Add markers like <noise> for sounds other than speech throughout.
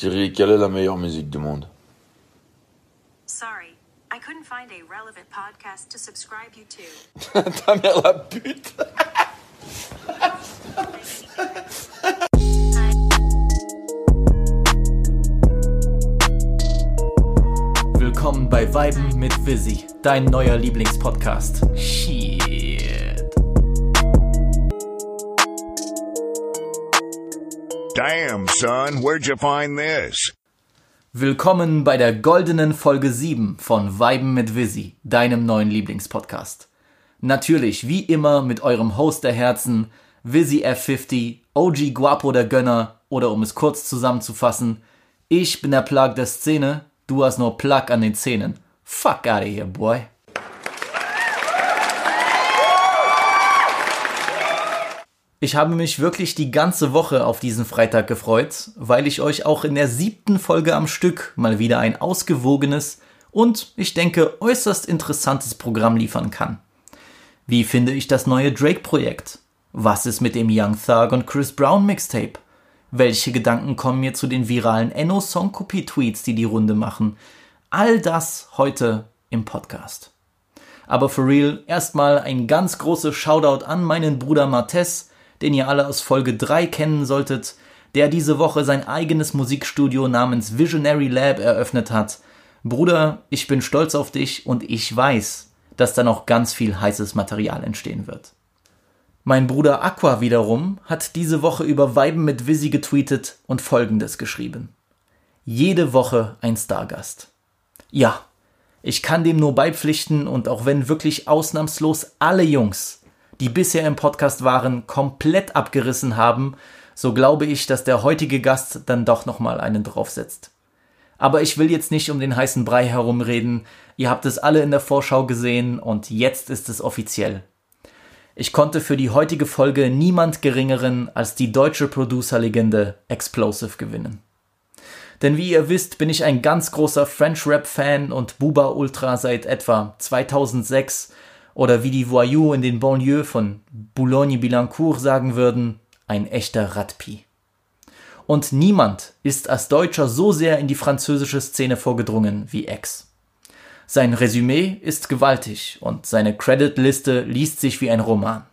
Siri, quelle est la meilleure musique du monde? Sorry, I couldn't find a relevant podcast to subscribe you to. <laughs> Ta mère la pute Willkommen bei Weiben mit Visi, dein neuer Lieblingspodcast. Shit. Damn, son, where'd you find this? Willkommen bei der goldenen Folge 7 von Weiben mit Visi, deinem neuen Lieblingspodcast. Natürlich, wie immer, mit eurem Host der Herzen, Visi F50, OG Guapo der Gönner oder um es kurz zusammenzufassen, ich bin der Plug der Szene, du hast nur Plug an den Zähnen. Fuck out of here, boy. Ich habe mich wirklich die ganze Woche auf diesen Freitag gefreut, weil ich euch auch in der siebten Folge am Stück mal wieder ein ausgewogenes und ich denke äußerst interessantes Programm liefern kann. Wie finde ich das neue Drake-Projekt? Was ist mit dem Young Thug und Chris Brown Mixtape? Welche Gedanken kommen mir zu den viralen Enno-Songkopie-Tweets, die die Runde machen? All das heute im Podcast. Aber for real, erstmal ein ganz großes Shoutout an meinen Bruder Martes, den ihr alle aus Folge 3 kennen solltet, der diese Woche sein eigenes Musikstudio namens Visionary Lab eröffnet hat. Bruder, ich bin stolz auf dich und ich weiß, dass da noch ganz viel heißes Material entstehen wird. Mein Bruder Aqua wiederum hat diese Woche über Weiben mit Visi getweetet und folgendes geschrieben. Jede Woche ein Stargast. Ja, ich kann dem nur beipflichten und auch wenn wirklich ausnahmslos alle Jungs die bisher im Podcast waren, komplett abgerissen haben, so glaube ich, dass der heutige Gast dann doch nochmal einen draufsetzt. Aber ich will jetzt nicht um den heißen Brei herumreden, ihr habt es alle in der Vorschau gesehen und jetzt ist es offiziell. Ich konnte für die heutige Folge niemand geringeren als die deutsche Producer-Legende Explosive gewinnen. Denn wie ihr wisst, bin ich ein ganz großer French Rap Fan und Buba Ultra seit etwa 2006 oder wie die Voyous in den Banlieues von Boulogne-Billancourt sagen würden, ein echter Radpi. Und niemand ist als Deutscher so sehr in die französische Szene vorgedrungen wie X. Sein Resümee ist gewaltig und seine Creditliste liest sich wie ein Roman.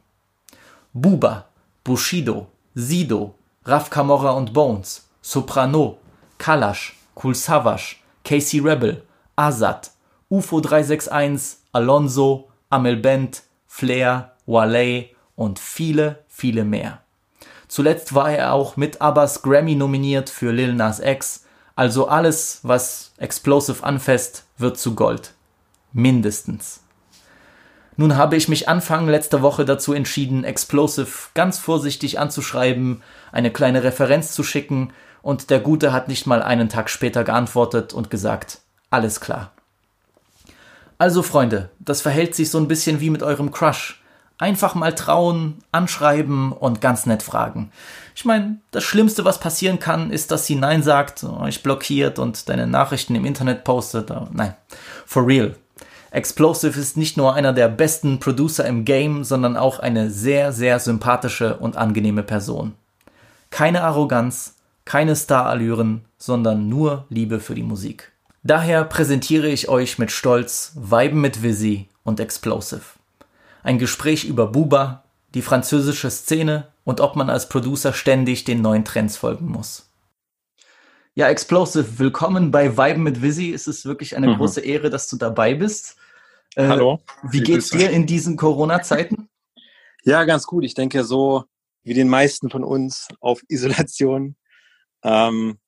Buba, Bushido, Sido, Raf Camorra und Bones, Soprano, Kalash, Cool Savage, Casey Rebel, Azad, UFO 361, Alonso, Amel Bent, Flair, Wale und viele, viele mehr. Zuletzt war er auch mit Abbas Grammy nominiert für Lil Nas X, also alles, was Explosive anfasst, wird zu Gold. Mindestens. Nun habe ich mich Anfang letzter Woche dazu entschieden, Explosive ganz vorsichtig anzuschreiben, eine kleine Referenz zu schicken, und der Gute hat nicht mal einen Tag später geantwortet und gesagt, alles klar. Also Freunde, das verhält sich so ein bisschen wie mit eurem Crush. Einfach mal trauen, anschreiben und ganz nett fragen. Ich meine, das Schlimmste, was passieren kann, ist, dass sie Nein sagt, euch blockiert und deine Nachrichten im Internet postet. Nein, for real. Explosive ist nicht nur einer der besten Producer im Game, sondern auch eine sehr, sehr sympathische und angenehme Person. Keine Arroganz, keine Starallüren, sondern nur Liebe für die Musik. Daher präsentiere ich euch mit Stolz Weiben mit Visi und Explosive. Ein Gespräch über Buba, die französische Szene und ob man als Producer ständig den neuen Trends folgen muss. Ja, Explosive, willkommen bei Weiben mit Visi. Es ist wirklich eine mhm. große Ehre, dass du dabei bist. Äh, Hallo. Wie geht's dir in diesen Corona-Zeiten? Ja, ganz gut. Ich denke, so wie den meisten von uns auf Isolation. Ähm,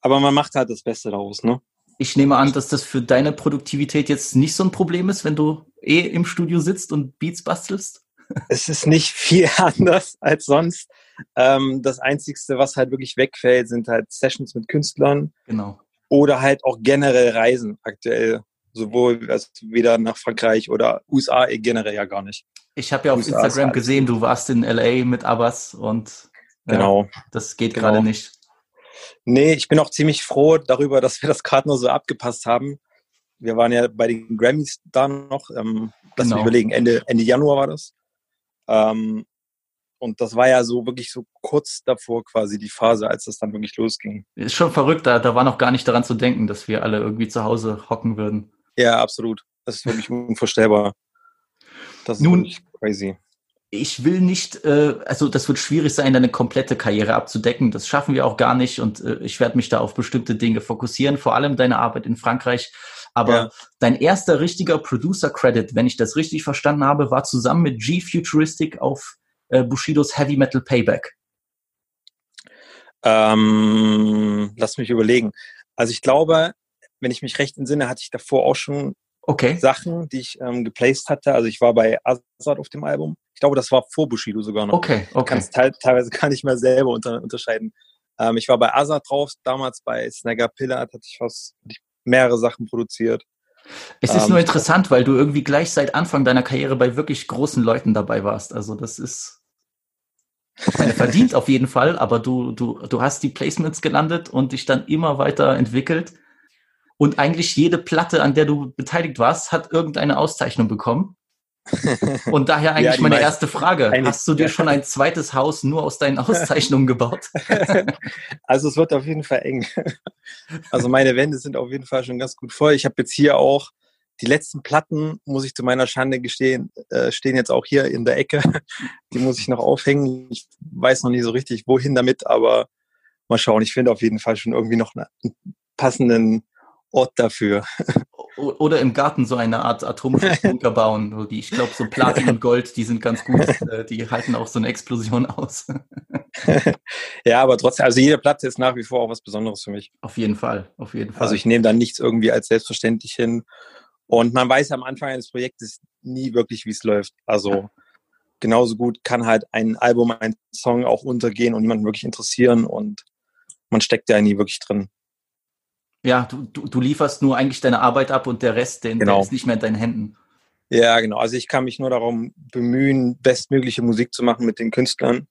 aber man macht halt das Beste daraus, ne? Ich nehme an, dass das für deine Produktivität jetzt nicht so ein Problem ist, wenn du eh im Studio sitzt und Beats bastelst. Es ist nicht viel <laughs> anders als sonst. Ähm, das Einzigste, was halt wirklich wegfällt, sind halt Sessions mit Künstlern. Genau. Oder halt auch generell Reisen aktuell. Sowohl also weder nach Frankreich oder USA generell ja gar nicht. Ich habe ja auf USA Instagram gesehen, du warst in LA mit Abbas und genau. Ja, das geht genau. gerade nicht. Nee, ich bin auch ziemlich froh darüber, dass wir das gerade nur so abgepasst haben. Wir waren ja bei den Grammys da noch, ähm, lass genau. mich überlegen, Ende, Ende Januar war das. Ähm, und das war ja so wirklich so kurz davor quasi die Phase, als das dann wirklich losging. Ist schon verrückt, da, da war noch gar nicht daran zu denken, dass wir alle irgendwie zu Hause hocken würden. Ja, absolut. Das ist wirklich unvorstellbar. Das ist Nun- wirklich crazy. Ich will nicht, äh, also das wird schwierig sein, deine komplette Karriere abzudecken. Das schaffen wir auch gar nicht und äh, ich werde mich da auf bestimmte Dinge fokussieren, vor allem deine Arbeit in Frankreich. Aber Ja. dein erster richtiger Producer-Credit, wenn ich das richtig verstanden habe, war zusammen mit G Futuristic auf äh, Bushidos Heavy Metal Payback. Ähm, lass mich überlegen. Also ich glaube, wenn ich mich recht entsinne, hatte ich davor auch schon Okay. Sachen, die ich ähm, geplaced hatte. Also ich war bei Azad auf dem Album. Ich glaube, das war vor Bushido sogar noch. Okay, Ich okay. kann es teil teilweise <laughs> gar nicht mehr selber unter unterscheiden. Ähm, ich war bei Azad drauf, damals bei Snagger Pillar hatte ich was, ich mehrere Sachen produziert. Es ist Ähm, nur interessant, weil du irgendwie gleich seit Anfang deiner Karriere bei wirklich großen Leuten dabei warst. Also das ist meine, verdient auf jeden Fall, aber du, du, du hast die Placements gelandet und dich dann immer weiter entwickelt. Und eigentlich jede Platte, an der du beteiligt warst, hat irgendeine Auszeichnung bekommen. <laughs> Und daher eigentlich die meine meisten. erste Frage. Eigentlich, Hast du dir ja. schon ein zweites Haus nur aus deinen <laughs> Auszeichnungen gebaut? <laughs> also es wird auf jeden Fall eng. Also meine Wände sind auf jeden Fall schon ganz gut voll. Ich habe jetzt hier auch die letzten Platten, muss ich zu meiner Schande gestehen, äh, stehen jetzt auch hier in der Ecke. Die muss ich noch aufhängen. Ich weiß noch nicht so richtig, wohin damit, aber mal schauen. Ich finde auf jeden Fall schon irgendwie noch einen passenden Ort dafür. Oder im Garten so eine Art Atomschutzbunker <laughs> bauen. So Die, ich glaube, so Platin und Gold, die sind ganz gut. <laughs> Äh, Die halten auch so eine Explosion aus. <laughs> Ja, aber trotzdem, also jede Platte ist nach wie vor auch was Besonderes für mich. Auf jeden Fall, auf jeden Fall. Also ich nehme da nichts irgendwie als selbstverständlich hin. Und man weiß am Anfang eines Projektes nie wirklich, wie es läuft. Also genauso gut kann halt ein Album, ein Song auch untergehen und niemanden wirklich interessieren und man steckt da nie wirklich drin. Ja, du, du, du lieferst nur eigentlich deine Arbeit ab und der Rest, den, der Genau. ist nicht mehr in deinen Händen. Ja, genau. Also ich kann mich nur darum bemühen, bestmögliche Musik zu machen mit den Künstlern.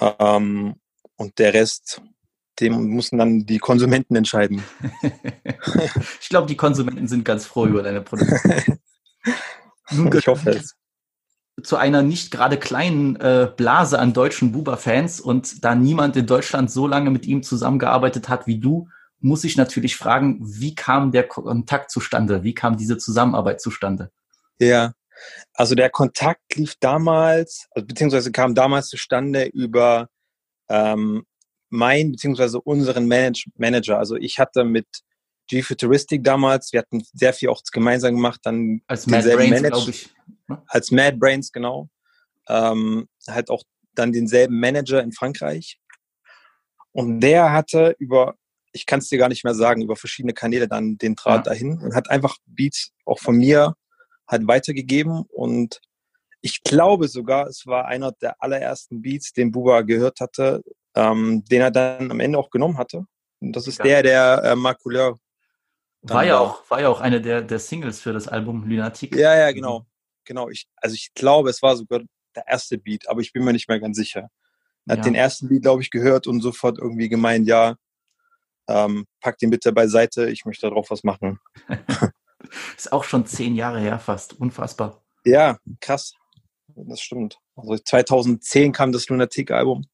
Ähm, und der Rest, dem müssen dann die Konsumenten entscheiden. <laughs> ich glaube, die Konsumenten sind ganz froh über deine Produkte. <laughs> Nun Ich hoffe es. zu einer nicht gerade kleinen äh, Blase an deutschen Buba-Fans und da niemand in Deutschland so lange mit ihm zusammengearbeitet hat wie du, muss ich natürlich fragen, wie kam der Kontakt zustande? Wie kam diese Zusammenarbeit zustande? Ja, also der Kontakt lief damals, also beziehungsweise kam damals zustande über ähm, mein beziehungsweise unseren Manage Manager. Also ich hatte mit G Futuristic damals, wir hatten sehr viel auch gemeinsam gemacht, dann Als Mad Brains, glaube ich. ne? als Mad Brains, genau. Ähm, halt auch dann denselben Manager in Frankreich. Und der hatte über, ich kann es dir gar nicht mehr sagen, über verschiedene Kanäle dann den Draht Ja. dahin und hat einfach Beats auch von mir halt weitergegeben. Und ich glaube sogar, es war einer der allerersten Beats, den Buba gehört hatte, ähm, den er dann am Ende auch genommen hatte. Und das ist Ja. der, der äh, Marcouleur. War ja war- auch, war ja auch eine der, der Singles für das Album Lunatic. Ja, ja, genau. Genau. Ich, also ich glaube, es war sogar der erste Beat, aber ich bin mir nicht mehr ganz sicher. Er hat Ja. den ersten Beat, glaube ich, gehört und sofort irgendwie gemeint, ja, ähm, pack den bitte beiseite, ich möchte darauf was machen. <laughs> Ist auch schon zehn Jahre her fast. Unfassbar. Ja, krass. Das stimmt. Also 2010 kam das Lunatic-Album.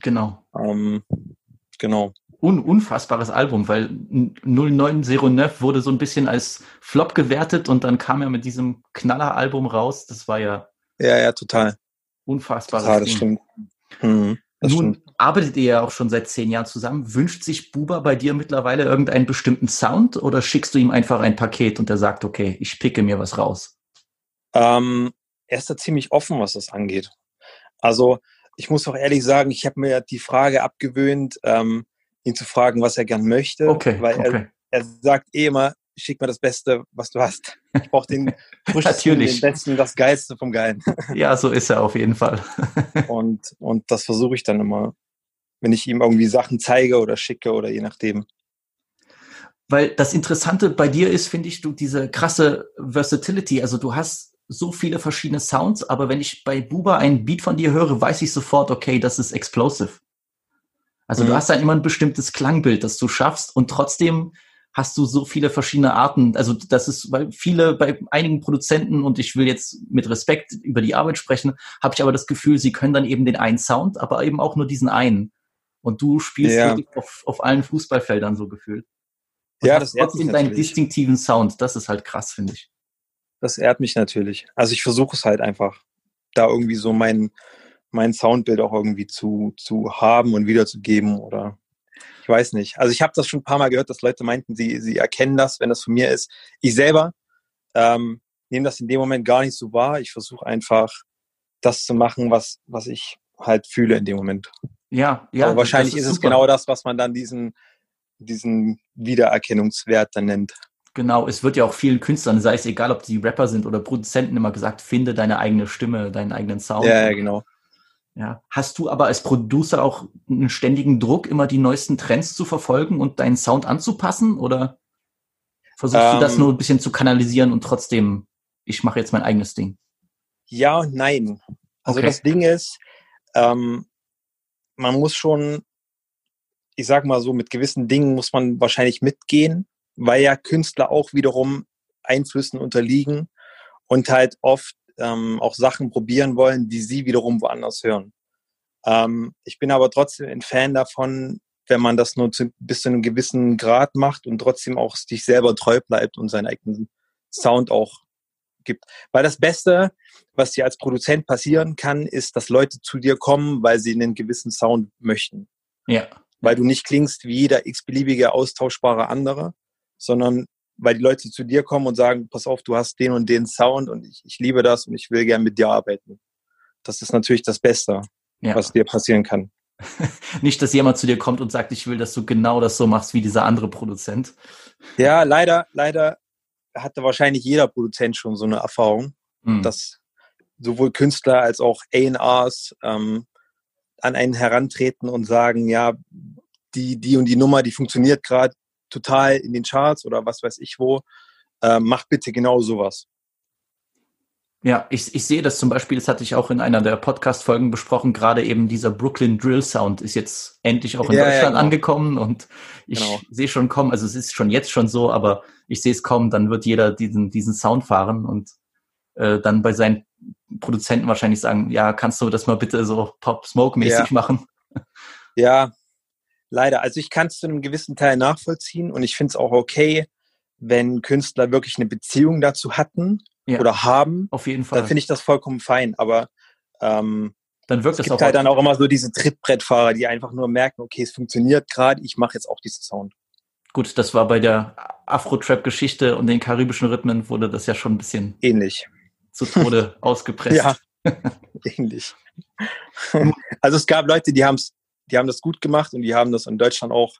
Genau. Ähm, genau. Un unfassbares Album, weil 0909 wurde so ein bisschen als Flop gewertet und dann kam er mit diesem Knaller-Album raus. Das war ja Ja, ja, total. unfassbares Total, das Ding. stimmt. Mhm, das Nun stimmt. arbeitet ihr ja auch schon seit zehn Jahren zusammen. Wünscht sich Buba bei dir mittlerweile irgendeinen bestimmten Sound oder schickst du ihm einfach ein Paket und er sagt, okay, ich picke mir was raus? Ähm, er ist da ziemlich offen, was das angeht. Also ich muss auch ehrlich sagen, ich habe mir die Frage abgewöhnt, ähm, ihn zu fragen, was er gern möchte, Okay, weil okay. er, er sagt eh immer, schick mir das Beste, was du hast. Ich brauche den <laughs> frischesten, den besten, das Geilste vom Geilen. Ja, so ist er auf jeden Fall. <laughs> Und, und das versuche ich dann immer, wenn ich ihm irgendwie Sachen zeige oder schicke oder je nachdem. Weil das Interessante bei dir ist, finde ich, du diese krasse Versatility. Also du hast so viele verschiedene Sounds, aber wenn ich bei Buba einen Beat von dir höre, weiß ich sofort, okay, das ist explosive. Also du Mhm. hast dann immer ein bestimmtes Klangbild, das du schaffst und trotzdem hast du so viele verschiedene Arten. Also das ist bei viele, bei einigen Produzenten und ich will jetzt mit Respekt über die Arbeit sprechen, habe ich aber das Gefühl, sie können dann eben den einen Sound, aber eben auch nur diesen einen. Und du spielst Ja. auf, auf allen Fußballfeldern so gefühlt. Und Ja, das trotzdem deinen distinktiven Sound. Das ist halt krass, finde ich. Das ehrt mich natürlich. Also ich versuche es halt einfach, da irgendwie so mein, mein Soundbild auch irgendwie zu, zu haben und wiederzugeben oder ich weiß nicht. Also ich habe das schon ein paar Mal gehört, dass Leute meinten, sie, sie erkennen das, wenn das von mir ist. Ich selber ähm, nehme das in dem Moment gar nicht so wahr. Ich versuche einfach, das zu machen, was, was ich halt fühle in dem Moment. Ja, ja. Aber wahrscheinlich das ist, es genau das, was man dann diesen, diesen Wiedererkennungswert dann nennt. Genau, es wird ja auch vielen Künstlern, sei es egal, ob die Rapper sind oder Produzenten, immer gesagt, finde deine eigene Stimme, deinen eigenen Sound. Ja, ja, genau. Ja. Hast du aber als Producer auch einen ständigen Druck, immer die neuesten Trends zu verfolgen und deinen Sound anzupassen? Oder versuchst du das Ähm. nur ein bisschen zu kanalisieren und trotzdem, ich mache jetzt mein eigenes Ding? Ja und nein. Also Okay. das Ding ist, ähm, man muss schon, ich sag mal so, mit gewissen Dingen muss man wahrscheinlich mitgehen, weil ja Künstler auch wiederum Einflüssen unterliegen und halt oft ähm, auch Sachen probieren wollen, die sie wiederum woanders hören. Ähm, ich bin aber trotzdem ein Fan davon, wenn man das nur zu, bis zu einem gewissen Grad macht und trotzdem auch sich selber treu bleibt und seinen eigenen Sound auch gibt. Weil das Beste, was dir als Produzent passieren kann, ist, dass Leute zu dir kommen, weil sie einen gewissen Sound möchten. Ja. Weil du nicht klingst wie jeder x-beliebige austauschbare andere, sondern weil die Leute zu dir kommen und sagen, pass auf, du hast den und den Sound und ich, ich liebe das und ich will gern mit dir arbeiten. Das ist natürlich das Beste, ja. was dir passieren kann. <laughs> Nicht, dass jemand zu dir kommt und sagt, ich will, dass du genau das so machst wie dieser andere Produzent. Ja, leider, leider hatte wahrscheinlich jeder Produzent schon so eine Erfahrung, Hm. dass sowohl Künstler als auch A&Rs ähm, an einen herantreten und sagen, ja, die, die und die Nummer, die funktioniert gerade total in den Charts oder was weiß ich wo, ähm, mach bitte genau sowas. Ja, ich, ich sehe das zum Beispiel, das hatte ich auch in einer der Podcast-Folgen besprochen, gerade eben dieser Brooklyn Drill Sound ist jetzt endlich auch in Ja, ja, Deutschland genau. angekommen und ich Genau. sehe schon kommen, also es ist schon jetzt schon so, aber ich sehe es kommen, dann wird jeder diesen, diesen Sound fahren und äh, dann bei seinen Produzenten wahrscheinlich sagen, ja, kannst du das mal bitte so Pop-Smoke-mäßig Ja. machen? Ja, leider. Also ich kann es zu einem gewissen Teil nachvollziehen und ich finde es auch okay, wenn Künstler wirklich eine Beziehung dazu hatten Ja, oder haben, auf jeden Fall. dann finde ich das vollkommen fein. Aber ähm, dann wirkt es gibt auch halt dann auch immer so diese Trittbrettfahrer, die einfach nur merken, okay, es funktioniert gerade, ich mache jetzt auch diesen Sound. gut, das war bei der Afro-Trap-Geschichte und den karibischen Rhythmen wurde das ja schon ein bisschen Ähnlich. zu Tode <laughs> ausgepresst. Ja, ähnlich. <laughs> also es gab Leute, die haben es, die haben das gut gemacht und die haben das in Deutschland auch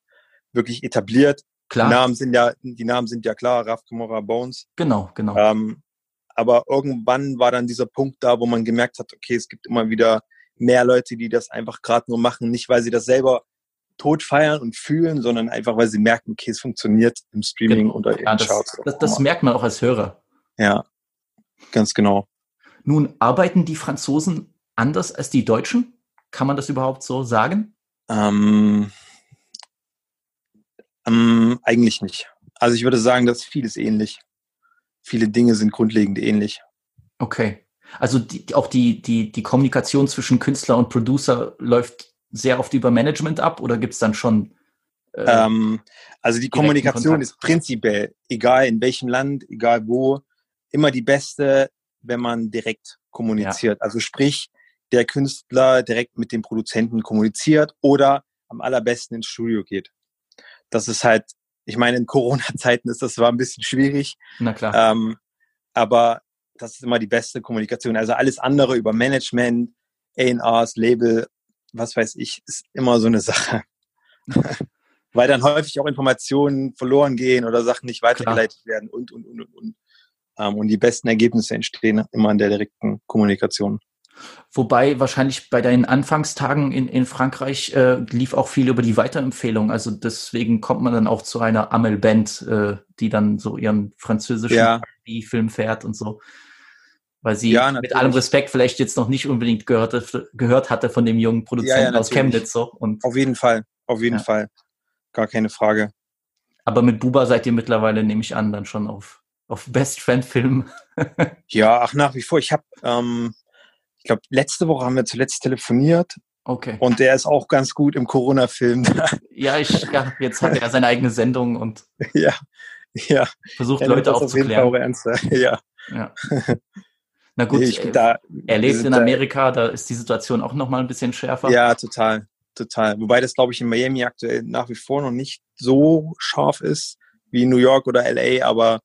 wirklich etabliert. Klar, Die Namen sind ja, die Namen sind ja klar, Raf Kamora Bones. genau, genau. Ähm, aber irgendwann war dann dieser Punkt da, wo man gemerkt hat, okay, es gibt immer wieder mehr Leute, die das einfach gerade nur machen, nicht weil sie das selber tot feiern und fühlen, sondern einfach weil sie merken, okay, es funktioniert im Streaming oder in Genau. Ja, das, Charts. das, das immer. merkt man auch als Hörer. ja, ganz genau. Nun, arbeiten die Franzosen anders als die Deutschen? Kann man das überhaupt so sagen? Ähm, ähm, eigentlich nicht. Also ich würde sagen, dass vieles ähnlich. Viele Dinge sind grundlegend ähnlich. Okay. Also die, auch die, die, die Kommunikation zwischen Künstler und Producer läuft sehr oft über Management ab oder gibt es dann schon äh, Ähm, also die Kommunikation Kontakt. ist prinzipiell, egal in welchem Land, egal wo, immer die beste, wenn man direkt kommuniziert. Also sprich, der Künstler direkt mit dem Produzenten kommuniziert oder am allerbesten ins Studio geht. Das ist halt, ich meine, in Corona-Zeiten ist das zwar ein bisschen schwierig, na klar. ähm, aber das ist immer die beste Kommunikation. Also alles andere über Management, A&Rs, Label, was weiß ich, ist immer so eine Sache. <laughs> Weil dann häufig auch Informationen verloren gehen oder Sachen nicht weitergeleitet werden und, und, und, und, und. Ähm, und die besten Ergebnisse entstehen immer in der direkten Kommunikation. Wobei wahrscheinlich bei deinen Anfangstagen in, in Frankreich äh, lief auch viel über die Weiterempfehlung. Also deswegen kommt man dann auch zu einer Amel-Band, äh, die dann so ihren französischen Ja. film fährt und so. Weil sie Ja, mit allem Respekt vielleicht jetzt noch nicht unbedingt gehört, gehört hatte von dem jungen Produzenten Ja, aus. Chemnitz. So. Und Auf jeden Fall, auf jeden. Fall. Gar keine Frage. Aber mit Buba seid ihr mittlerweile, nehme ich an, dann schon auf, auf Best Friend Film. Ja, ach, nach wie vor. Ich habe, ähm, ich glaube, letzte Woche haben wir zuletzt telefoniert Okay. und der ist auch ganz gut im Corona-Film. <laughs> Ja, ich, ja, jetzt hat er seine eigene Sendung und <laughs> ja, ja. versucht Er Leute das auf jeden Fall auch aufzuklären. <laughs> Ja, Ja. Na gut, Nee, ich äh, da, er lebt in Amerika, da ist die Situation auch nochmal ein bisschen schärfer. Ja, total, total. Wobei das, glaube ich, in Miami aktuell nach wie vor noch nicht so scharf ist wie in New York oder LA, aber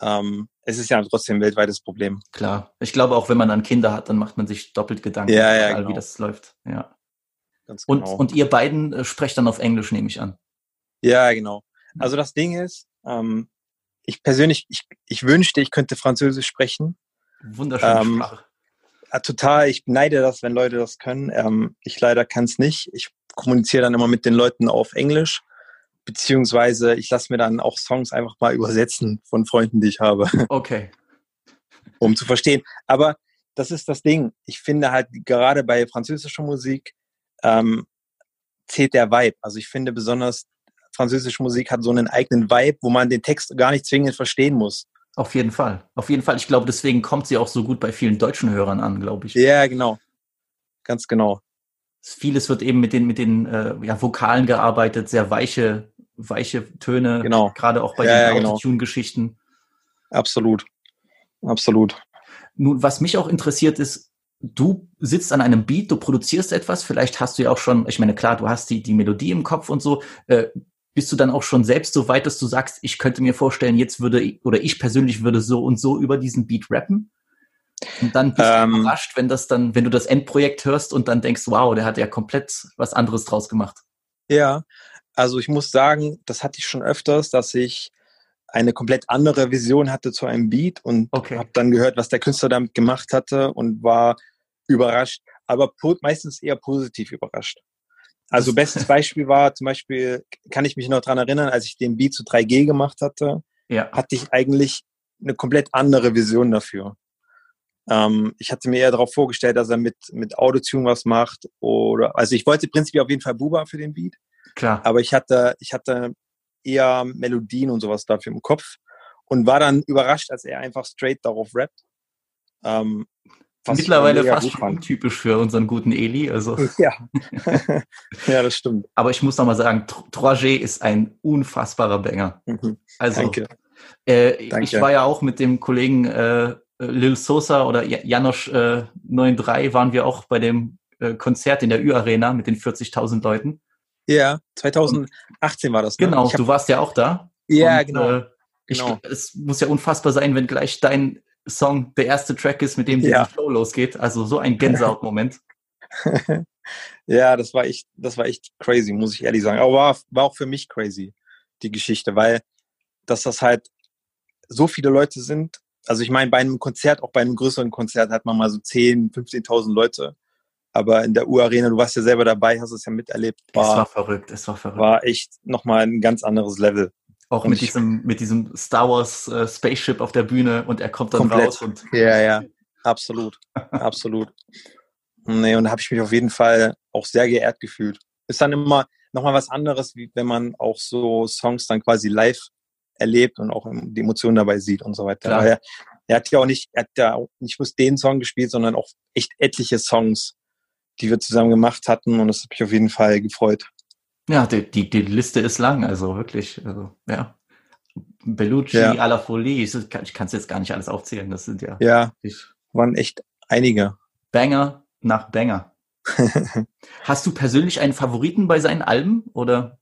ähm, es ist ja trotzdem ein weltweites Problem. Klar. Ich glaube, auch wenn man dann Kinder hat, dann macht man sich doppelt Gedanken, Ja, ja, egal, wie genau. das läuft. Ja. Ganz Und, genau. und ihr beiden äh, sprecht dann auf Englisch, nehme ich an. Ja, genau. Also das Ding ist, ähm, ich persönlich, ich, ich wünschte, ich könnte Französisch sprechen. Wunderschöne Ähm, Sprache. Ja, total, ich beneide das, wenn Leute das können. Ähm, ich leider kann es nicht. Ich kommuniziere dann immer mit den Leuten auf Englisch, beziehungsweise ich lasse mir dann auch Songs einfach mal übersetzen von Freunden, die ich habe, <laughs> Okay. um zu verstehen. Aber das ist das Ding. Ich finde halt gerade bei französischer Musik ähm, zählt der Vibe. Also ich finde besonders französische Musik hat so einen eigenen Vibe, wo man den Text gar nicht zwingend verstehen muss. Auf jeden Fall. Auf jeden Fall. Ich glaube, deswegen kommt sie auch so gut bei vielen deutschen Hörern an, glaube ich. Ja, genau. Ganz genau. Vieles wird eben mit den, mit den äh, ja, Vokalen gearbeitet, sehr weiche, weiche Töne, Genau. gerade auch bei Ja, ja, den genau. Autotune-Geschichten. Absolut. Absolut. Nun, was mich auch interessiert ist, du sitzt an einem Beat, du produzierst etwas, vielleicht hast du ja auch schon, ich meine, klar, du hast die, die Melodie im Kopf und so, äh, bist du dann auch schon selbst so weit, dass du sagst, ich könnte mir vorstellen, jetzt würde, ich- oder ich persönlich würde so und so über diesen Beat rappen? Und dann bist Ähm. du überrascht, wenn das dann, wenn du das Endprojekt hörst und dann denkst, wow, der hat ja komplett was anderes draus gemacht. Ja, also ich muss sagen, das hatte ich schon öfters, dass ich eine komplett andere Vision hatte zu einem Beat und Okay. habe dann gehört, was der Künstler damit gemacht hatte und war überrascht, aber meistens eher positiv überrascht. Also bestes <laughs> Beispiel war zum Beispiel, kann ich mich noch dran erinnern, als ich den Beat zu 3G gemacht hatte, Ja. hatte ich eigentlich eine komplett andere Vision dafür. Ähm, ich hatte mir eher darauf vorgestellt, dass er mit, mit Autotune was macht oder, also ich wollte prinzipiell auf jeden Fall Buba für den Beat, Klar. aber ich hatte, ich hatte eher Melodien und sowas dafür im Kopf und war dann überrascht, als er einfach straight darauf rappt. Ähm, Mittlerweile fast schon fand. untypisch für unseren guten Eli. Also, <laughs> Ja. ja, das stimmt. aber ich muss noch mal sagen, Tr- 3G ist ein unfassbarer Banger. Mhm. Also, Danke. Äh, Danke. Ich war ja auch mit dem Kollegen äh, Lil Sosa oder Ja- Janosch äh, 93 waren wir auch bei dem äh, Konzert in der Ü-Arena mit den 40.000 Leuten. Ja, 2018 war das. Ne? Genau, hab, du warst ja auch da. ja, Und, genau. Äh, ich, genau. Es muss ja unfassbar sein, wenn gleich dein Song der erste Track ist, mit dem Ja. der Flow losgeht. Also so ein Gänsehaut-Moment. <laughs> Ja, das war echt, das war echt crazy, muss ich ehrlich sagen. Aber war, war auch für mich crazy, die Geschichte, weil dass das halt so viele Leute sind. Also ich meine, bei einem Konzert, auch bei einem größeren Konzert hat man mal so 10, 15.000 Leute. Aber in der U-Arena, du warst ja selber dabei, hast es ja miterlebt, es war war, verrückt, es war verrückt. war echt nochmal ein ganz anderes Level. auch und mit diesem, mit diesem Star Wars äh, Spaceship auf der Bühne und er kommt dann Komplett. raus und Ja, ja, <laughs> absolut, absolut. Nee, und da habe ich mich auf jeden Fall auch sehr geehrt gefühlt. Ist dann immer nochmal was anderes, wie wenn man auch so Songs dann quasi live erlebt und auch die Emotionen dabei sieht und so weiter. Er, er hat ja auch nicht, er hat ja auch nicht bloß den Song gespielt, sondern auch echt etliche Songs, die wir zusammen gemacht hatten und das hat mich auf jeden Fall gefreut. Ja, die, die, die Liste ist lang, also wirklich. Also, ja. Bellucci, Ja. Alla Folie, ich, ich kann es jetzt gar nicht alles aufzählen. Das sind ja Ja, waren echt einige. Banger nach Banger. <laughs> Hast du persönlich einen Favoriten bei seinen Alben? Oder,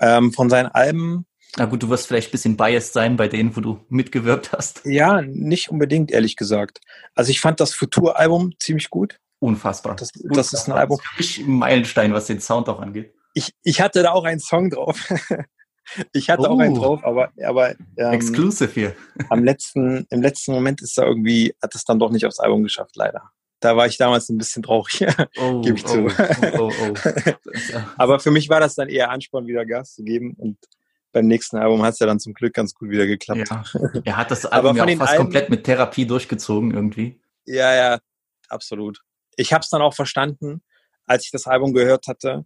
Ähm, von seinen Alben, na gut, du wirst vielleicht ein bisschen biased sein bei denen, wo du mitgewirkt hast. ja, nicht unbedingt, ehrlich gesagt. Also ich fand das Futur-Album ziemlich gut. Unfassbar. Das, das ist ein Album. Das ist ein Meilenstein, was den Sound auch angeht. Ich, ich hatte da auch einen Song drauf. <laughs> ich hatte auch einen Oh. drauf, aber, aber ähm, Exclusive hier. am letzten, im letzten Moment ist da irgendwie, hat es dann doch nicht aufs Album geschafft, leider. Da war ich damals ein bisschen traurig. <laughs> Oh, Geb ich oh, zu. oh, oh, oh. <laughs> Aber für mich war das dann eher Ansporn, wieder Gas zu geben. Und beim nächsten Album hat es ja dann zum Glück ganz gut wieder geklappt. Ja, <laughs> er hat das Album ja fast Alben- komplett mit Therapie durchgezogen irgendwie. Ja, ja, absolut. Ich habe es dann auch verstanden, als ich das Album gehört hatte.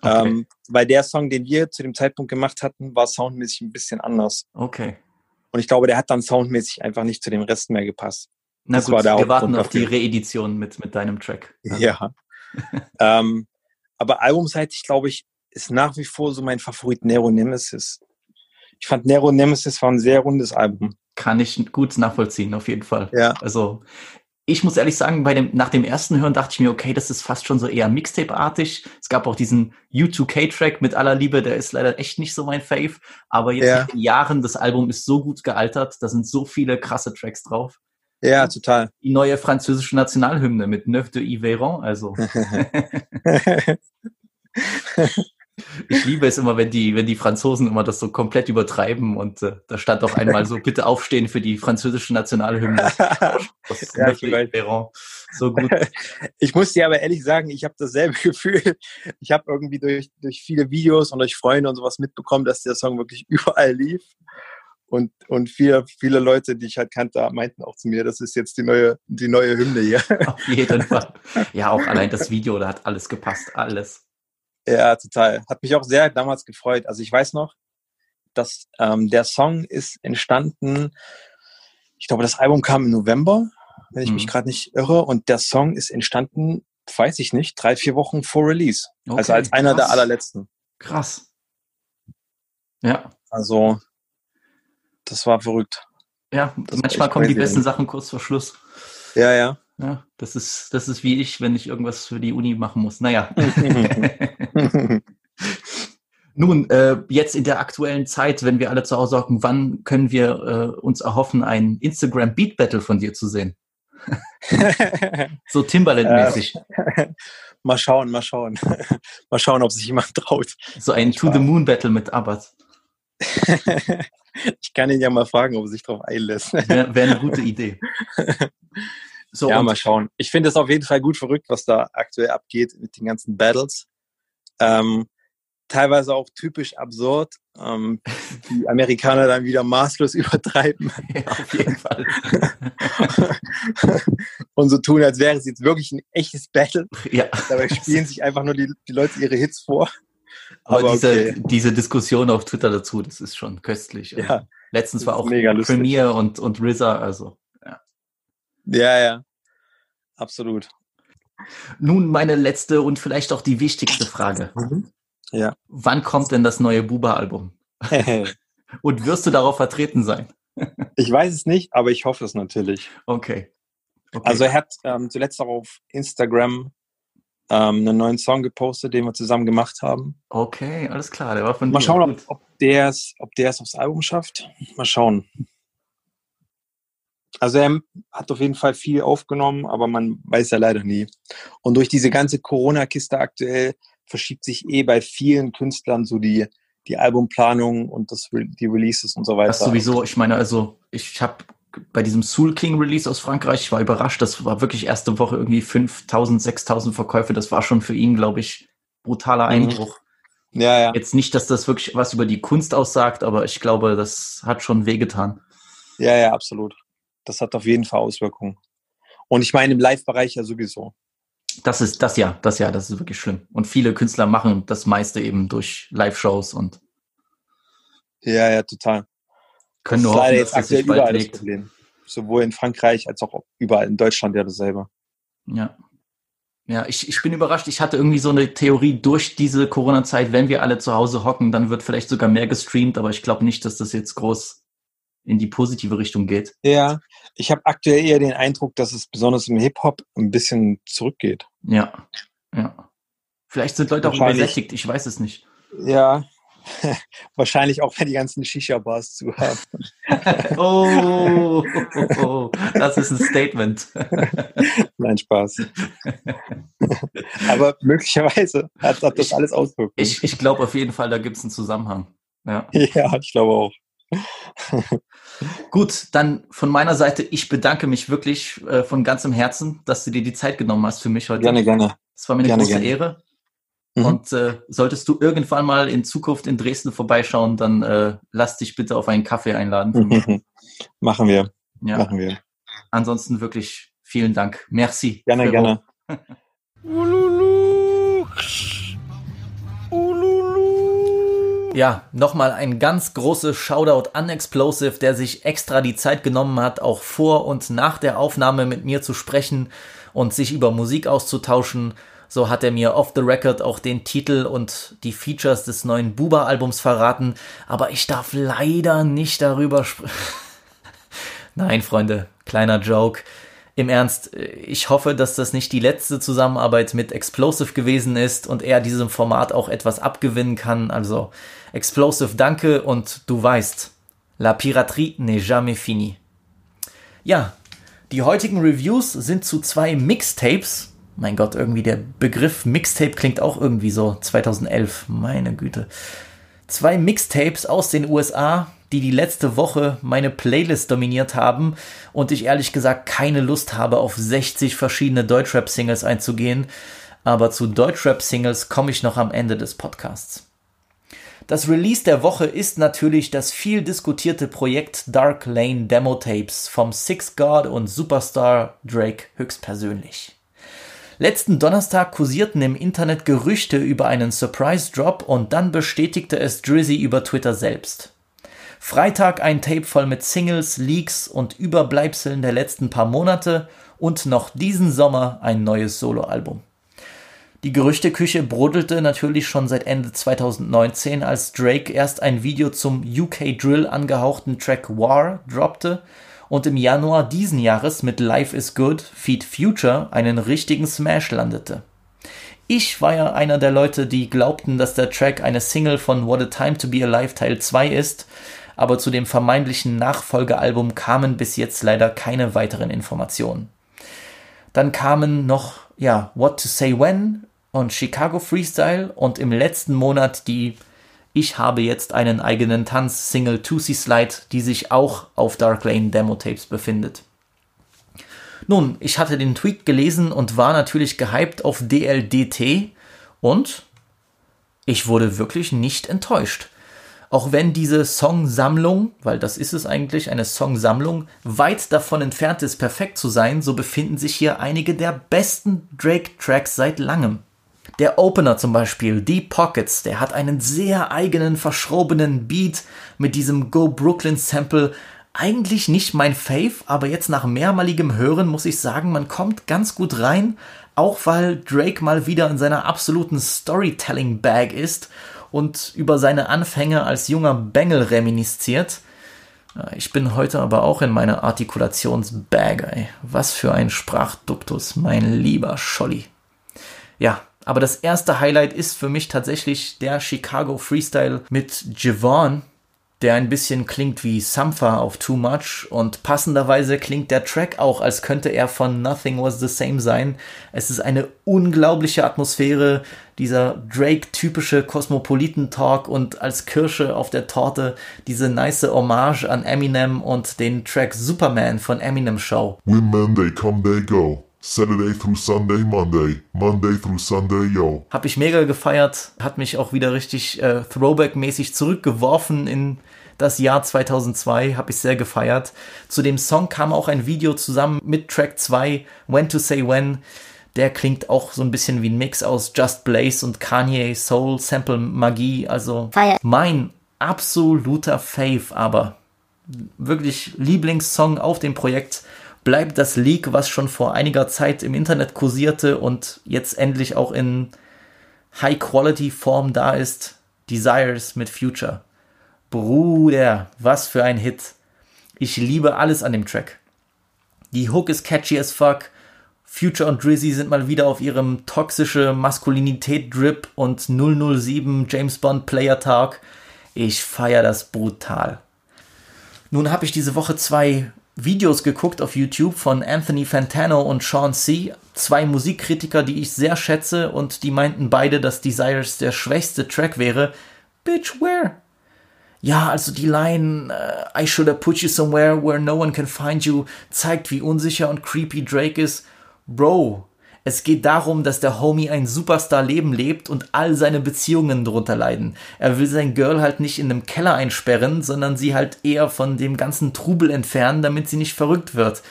Okay. Ähm, weil der Song, den wir zu dem Zeitpunkt gemacht hatten, war soundmäßig ein bisschen anders. Okay. Und ich glaube, der hat dann soundmäßig einfach nicht zu dem Rest mehr gepasst. Na Das gut, war der wir warten auf die. Reedition mit, mit deinem Track. Ja. <laughs> ähm, aber albumseitig, glaube ich, ist nach wie vor so mein Favorit Nero Nemesis. Ich fand Nero Nemesis war ein sehr rundes Album. Kann ich gut nachvollziehen, auf jeden Fall. Ja. Also, ich muss ehrlich sagen, bei dem, nach dem ersten Hören dachte ich mir, okay, das ist fast schon so eher Mixtape-artig. Es gab auch diesen U2K-Track mit aller Liebe, der ist leider echt nicht so mein Fave. Aber jetzt Ja. mit den Jahren, das Album ist so gut gealtert, da sind so viele krasse Tracks drauf. Ja, total. Die neue französische Nationalhymne mit Neuf de Yveron, also <laughs> <laughs> <laughs> ich liebe es immer, wenn die, wenn die Franzosen immer das so komplett übertreiben und äh, da stand auch einmal so, bitte aufstehen für die französische Nationalhymne. <laughs> Das ist Ja. Yveron. So gut. <laughs> ich muss dir aber ehrlich sagen, ich habe dasselbe <laughs> Gefühl. Ich habe irgendwie durch, durch viele Videos und durch Freunde und sowas mitbekommen, dass der Song wirklich überall lief. Und, und viele, viele Leute, die ich halt kannte, meinten auch zu mir, das ist jetzt die neue, die neue Hymne hier. Auf jeden Fall. Ja, auch allein das Video, da hat alles gepasst. Alles. Ja, total. Hat mich auch sehr damals gefreut. Also ich weiß noch, dass ähm, der Song ist entstanden, ich glaube, das Album kam im November, wenn ich mich Mhm. gerade nicht irre. Und der Song ist entstanden, weiß ich nicht, drei, vier Wochen vor Release. also Okay, als einer der krass. allerletzten. Krass. Ja, Also das war verrückt. ja. Das manchmal kommen die besten. Sachen kurz vor Schluss. Ja, ja. Ja, das ist, das ist wie ich, wenn ich irgendwas für die Uni machen muss. Naja. <laughs> Nun, äh, jetzt in der aktuellen Zeit, wenn wir alle zu Hause hocken, wann können wir äh, uns erhoffen, ein Instagram Beat Battle von dir zu sehen? <laughs> So Timbaland-mäßig. <laughs> mal schauen, mal schauen. mal schauen, ob sich jemand traut. So ein To the Moon Battle mit Abbott. ich kann ihn ja mal fragen, ob er sich darauf einlässt. Wäre wär eine gute Idee. So, ja, mal schauen. Ich finde es auf jeden Fall gut verrückt, was da aktuell abgeht mit den ganzen Battles. Ähm, teilweise auch typisch absurd. Ähm, die <laughs> Amerikaner dann wieder maßlos <laughs> übertreiben ja, auf jeden Fall. <laughs> und so tun, als wäre es jetzt wirklich ein echtes Battle. ja. Dabei spielen sich einfach nur die, die Leute ihre Hits vor. Aber, Aber diese, okay. diese Diskussion auf Twitter dazu, das ist schon köstlich. Ja, Letztens war auch. Premiere und, und RZA, also. Ja, ja. Absolut. Nun meine letzte und vielleicht auch die wichtigste Frage. Ja. Wann kommt denn das neue Buba-Album? <laughs> Und wirst du darauf vertreten sein? ich weiß es nicht, aber ich hoffe es natürlich. Okay. okay. Also er hat ähm, zuletzt auch auf Instagram ähm, einen neuen Song gepostet, den wir zusammen gemacht haben. okay, alles klar, der war von Mal schauen, ob, ob der es ob der es aufs Album schafft. Mal schauen. Also er hat auf jeden Fall viel aufgenommen, aber man weiß ja leider nie. Und durch diese ganze Corona-Kiste aktuell verschiebt sich eh bei vielen Künstlern so die, die Albumplanung und das, die Releases und so weiter. Das sowieso, ich meine, also ich habe bei diesem Soul King Release aus Frankreich, ich war überrascht, das war wirklich erste Woche irgendwie 5000, 6000 Verkäufe, das war schon für ihn, glaube ich, brutaler Mhm. Einbruch. Ja, ja. Jetzt nicht, dass das wirklich was über die Kunst aussagt, aber ich glaube, das hat schon wehgetan. Ja, ja, absolut. Das hat auf jeden Fall Auswirkungen. Und ich meine im Live-Bereich ja sowieso. Das ist das ja, das ja, das ist wirklich schlimm. Und viele Künstler machen das meiste eben durch Live-Shows und Ja, ja, total. können das nur ist leider hoffen, jetzt aktuell überall das legt. Problem. Sowohl in Frankreich als auch überall in Deutschland ja dasselbe. Ja. Ja, ich, ich bin überrascht. Ich hatte irgendwie so eine Theorie durch diese Corona-Zeit, wenn wir alle zu Hause hocken, dann wird vielleicht sogar mehr gestreamt, aber ich glaube nicht, dass das jetzt groß in die positive Richtung geht. Ja, ich habe aktuell eher den Eindruck, dass es besonders im Hip-Hop ein bisschen zurückgeht. Ja. Ja. Vielleicht sind Leute auch übersättigt, ich weiß es nicht. Ja, <laughs> wahrscheinlich auch, wenn die ganzen Shisha-Bars zu haben. <laughs> Oh, <laughs> das ist ein Statement. Nein, Spaß. Aber möglicherweise hat, hat das Ich- alles Auswirkungen. Ich, ich glaube auf jeden Fall, da gibt es einen Zusammenhang. Ja. ja, ich glaube auch. <laughs> Gut, dann von meiner Seite, ich bedanke mich wirklich äh, von ganzem Herzen, dass du dir die Zeit genommen hast für mich heute. Gerne, gerne. Es war mir eine Gerne, große gerne. Ehre. Mhm. Und äh, solltest du irgendwann mal in Zukunft in Dresden vorbeischauen, dann äh, lass dich bitte auf einen Kaffee einladen. Mir. machen wir, Ja. machen wir. Ansonsten wirklich vielen Dank. Merci. Gerne, Frérot. gerne. <laughs> Ja, nochmal ein ganz großes Shoutout an Explosive, der sich extra die Zeit genommen hat, auch vor und nach der Aufnahme mit mir zu sprechen und sich über Musik auszutauschen. So hat er mir off the record auch den Titel und die Features des neuen Buba-Albums verraten, aber ich darf leider nicht darüber sprechen. <laughs> Nein, Freunde, kleiner Joke. Im Ernst, ich hoffe, dass das nicht die letzte Zusammenarbeit mit Explosive gewesen ist und er diesem Format auch etwas abgewinnen kann. Also, Explosive, danke und du weißt, la piraterie n'est jamais finie. Ja, die heutigen Reviews sind zu zwei Mixtapes. Mein Gott, irgendwie der Begriff Mixtape klingt auch irgendwie so 2011. Meine Güte. Zwei Mixtapes aus den USA, die die letzte Woche meine Playlist dominiert haben und ich ehrlich gesagt keine Lust habe, auf 60 verschiedene Deutschrap-Singles einzugehen. Aber zu Deutschrap-Singles komme ich noch am Ende des Podcasts. Das Release der Woche ist natürlich das viel diskutierte Projekt Dark Lane Demo Tapes vom Six God und Superstar Drake höchstpersönlich. Letzten Donnerstag kursierten im Internet Gerüchte über einen Surprise Drop und dann bestätigte es Drizzy über Twitter selbst. Freitag ein Tape voll mit Singles, Leaks und Überbleibseln der letzten paar Monate und noch diesen Sommer ein neues Soloalbum. Die Gerüchteküche brodelte natürlich schon seit Ende 2019, als Drake erst ein Video zum UK Drill angehauchten Track War droppte und im Januar diesen Jahres mit Life is Good Feed Future einen richtigen Smash landete. Ich war ja einer der Leute, die glaubten, dass der Track eine Single von What a Time to Be Alive Teil 2 ist, aber zu dem vermeintlichen Nachfolgealbum kamen bis jetzt leider keine weiteren Informationen. Dann kamen noch, ja, What to Say When und Chicago Freestyle und im letzten Monat die Ich habe jetzt einen eigenen Tanz Single Tusi Slide, die sich auch auf Dark Lane Demo Tapes befindet. Nun, ich hatte den Tweet gelesen und war natürlich gehypt auf DLDT und ich wurde wirklich nicht enttäuscht. Auch wenn diese Songsammlung, weil das ist es eigentlich, eine Songsammlung, weit davon entfernt ist, perfekt zu sein, so befinden sich hier einige der besten Drake-Tracks seit langem. Der Opener zum Beispiel, Deep Pockets, der hat einen sehr eigenen, verschrobenen Beat mit diesem Go Brooklyn Sample. Eigentlich nicht mein Fave, aber jetzt nach mehrmaligem Hören muss ich sagen, man kommt ganz gut rein, auch weil Drake mal wieder in seiner absoluten Storytelling-Bag ist und über seine Anfänge als junger Bengel reminisziert. Ich bin heute aber auch in meiner Artikulationsbag, ey. Was für ein Sprachduktus, mein lieber Scholli. Ja, aber das erste Highlight ist für mich tatsächlich der Chicago Freestyle mit Javon, der ein bisschen klingt wie Sampha auf Too Much und passenderweise klingt der Track auch, als könnte er von Nothing Was the Same sein. Es ist eine unglaubliche Atmosphäre, dieser Drake-typische Kosmopoliten-Talk und als Kirsche auf der Torte diese nice Hommage an Eminem und den Track Superman von Eminem Show. Women, they come, they go. Saturday through Sunday, Monday, Monday through Sunday, yo. Hab ich mega gefeiert, hat mich auch wieder richtig äh, Throwback-mäßig zurückgeworfen in das Jahr 2002, hab ich sehr gefeiert. Zu dem Song kam auch ein Video zusammen mit Track 2, When to Say When. Der klingt auch so ein bisschen wie ein Mix aus Just Blaze und Kanye Soul Sample Magie. Also Feier. mein absoluter Fave, aber wirklich Lieblingssong auf dem Projekt bleibt das Leak, was schon vor einiger Zeit im Internet kursierte und jetzt endlich auch in High-Quality-Form da ist. Desires mit Future. Bruder, was für ein Hit. Ich liebe alles an dem Track. Die Hook ist catchy as fuck. Future und Drizzy sind mal wieder auf ihrem toxische Maskulinität-Drip und 007 James Bond Player Talk. Ich feier das brutal. Nun habe ich diese Woche zwei Videos geguckt auf YouTube von Anthony Fantano und Sean C., zwei Musikkritiker, die ich sehr schätze und die meinten beide, dass Desires der schwächste Track wäre. Bitch, where? Ja, also die Line uh, I should have put you somewhere where no one can find you zeigt, wie unsicher und creepy Drake ist. Bro, es geht darum, dass der Homie ein Superstar-Leben lebt und all seine Beziehungen drunter leiden. Er will sein Girl halt nicht in einem Keller einsperren, sondern sie halt eher von dem ganzen Trubel entfernen, damit sie nicht verrückt wird.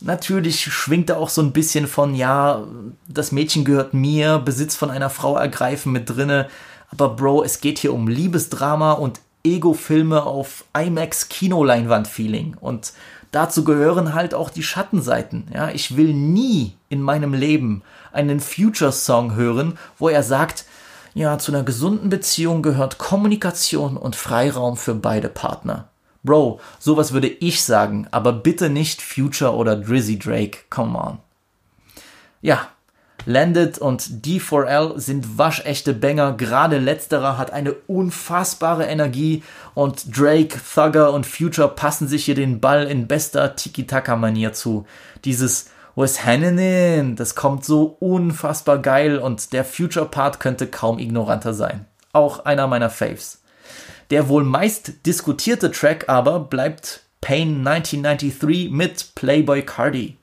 Natürlich schwingt da auch so ein bisschen von, ja, das Mädchen gehört mir, Besitz von einer Frau ergreifen mit drinne, Aber Bro, es geht hier um Liebesdrama und Ego-Filme auf IMAX-Kinoleinwand-Feeling. Und dazu gehören halt auch die Schattenseiten. Ja, ich will nie in meinem Leben einen Future-Song hören, wo er sagt, ja, zu einer gesunden Beziehung gehört Kommunikation und Freiraum für beide Partner. Bro, sowas würde ich sagen, aber bitte nicht Future oder Drizzy Drake, come on. Ja, Landed und D4L sind waschechte Banger, gerade letzterer hat eine unfassbare Energie und Drake, Thugger und Future passen sich hier den Ball in bester Tiki-Taka-Manier zu. Dieses What's happening? Das kommt so unfassbar geil und der Future-Part könnte kaum ignoranter sein. Auch einer meiner Faves. Der wohl meist diskutierte Track aber bleibt Pain 1993 mit Playboy Cardi.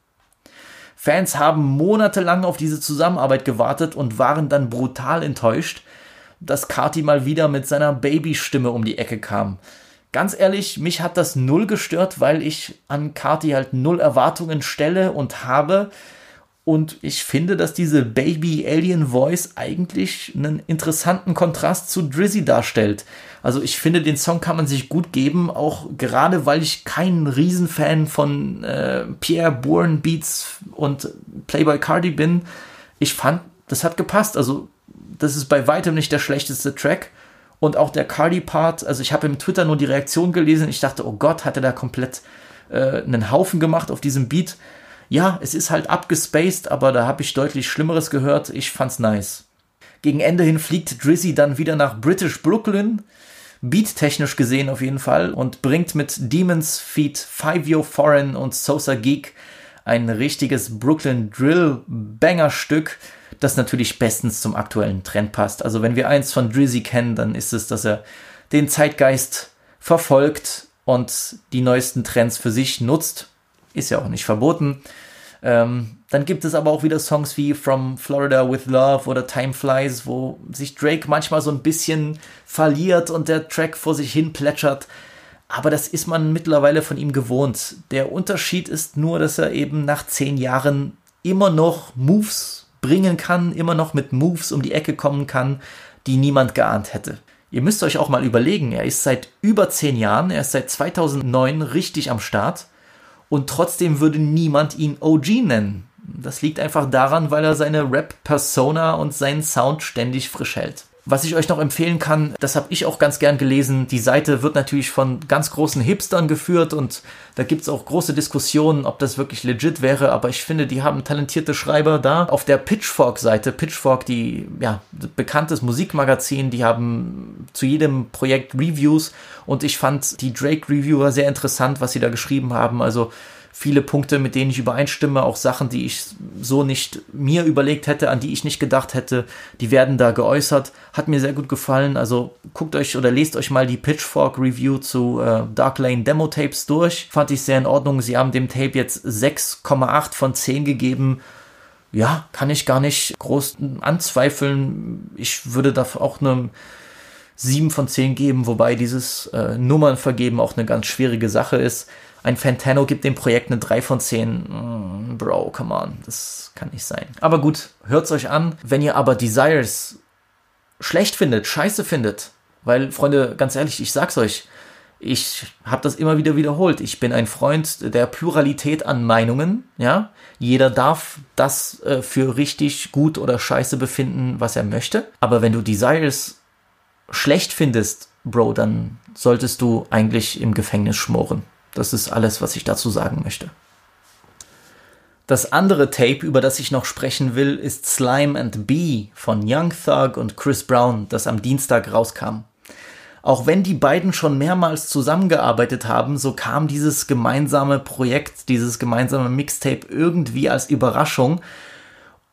Fans haben monatelang auf diese Zusammenarbeit gewartet und waren dann brutal enttäuscht, dass Carti mal wieder mit seiner Babystimme um die Ecke kam. Ganz ehrlich, mich hat das null gestört, weil ich an Carti halt null Erwartungen stelle und habe. Und ich finde, dass diese Baby Alien Voice eigentlich einen interessanten Kontrast zu Drizzy darstellt. Also ich finde, den Song kann man sich gut geben, auch gerade weil ich kein Riesenfan von äh, Pierre Bourne Beats und Playboy Cardi bin. Ich fand, das hat gepasst. Also das ist bei weitem nicht der schlechteste Track. Und auch der Cardi-Part, also ich habe im Twitter nur die Reaktion gelesen. Ich dachte, oh Gott, hat er da komplett äh, einen Haufen gemacht auf diesem Beat. Ja, es ist halt abgespaced, aber da habe ich deutlich Schlimmeres gehört. Ich fand's nice. Gegen Ende hin fliegt Drizzy dann wieder nach British Brooklyn beattechnisch gesehen auf jeden Fall und bringt mit Demons Feet, Five Yo Foreign und Sosa Geek ein richtiges Brooklyn Drill Banger Stück, das natürlich bestens zum aktuellen Trend passt. Also wenn wir eins von Drizzy kennen, dann ist es, dass er den Zeitgeist verfolgt und die neuesten Trends für sich nutzt. Ist ja auch nicht verboten. Ähm, dann gibt es aber auch wieder Songs wie From Florida with Love oder Time Flies, wo sich Drake manchmal so ein bisschen verliert und der Track vor sich hin plätschert. Aber das ist man mittlerweile von ihm gewohnt. Der Unterschied ist nur, dass er eben nach zehn Jahren immer noch Moves bringen kann, immer noch mit Moves um die Ecke kommen kann, die niemand geahnt hätte. Ihr müsst euch auch mal überlegen, er ist seit über zehn Jahren, er ist seit 2009 richtig am Start und trotzdem würde niemand ihn OG nennen. Das liegt einfach daran, weil er seine Rap-Persona und seinen Sound ständig frisch hält. Was ich euch noch empfehlen kann, das habe ich auch ganz gern gelesen. Die Seite wird natürlich von ganz großen Hipstern geführt und da gibt es auch große Diskussionen, ob das wirklich legit wäre. Aber ich finde, die haben talentierte Schreiber da. Auf der Pitchfork-Seite, Pitchfork, die ja bekanntes Musikmagazin, die haben zu jedem Projekt Reviews und ich fand die Drake-Reviewer sehr interessant, was sie da geschrieben haben. Also viele Punkte, mit denen ich übereinstimme, auch Sachen, die ich so nicht mir überlegt hätte, an die ich nicht gedacht hätte, die werden da geäußert. Hat mir sehr gut gefallen. Also guckt euch oder lest euch mal die Pitchfork Review zu äh, Dark Lane Demo Tapes durch. Fand ich sehr in Ordnung. Sie haben dem Tape jetzt 6,8 von 10 gegeben. Ja, kann ich gar nicht groß anzweifeln. Ich würde da auch eine 7 von 10 geben, wobei dieses äh, Nummern vergeben auch eine ganz schwierige Sache ist. Ein Fantano gibt dem Projekt eine 3 von 10. Mm, Bro, come on, das kann nicht sein. Aber gut, hört's euch an. Wenn ihr aber Desires schlecht findet, scheiße findet, weil, Freunde, ganz ehrlich, ich sag's euch, ich habe das immer wieder wiederholt. Ich bin ein Freund der Pluralität an Meinungen. Ja, jeder darf das äh, für richtig gut oder scheiße befinden, was er möchte. Aber wenn du Desires schlecht findest, Bro, dann solltest du eigentlich im Gefängnis schmoren. Das ist alles, was ich dazu sagen möchte. Das andere Tape, über das ich noch sprechen will, ist Slime and Bee von Young Thug und Chris Brown, das am Dienstag rauskam. Auch wenn die beiden schon mehrmals zusammengearbeitet haben, so kam dieses gemeinsame Projekt, dieses gemeinsame Mixtape irgendwie als Überraschung.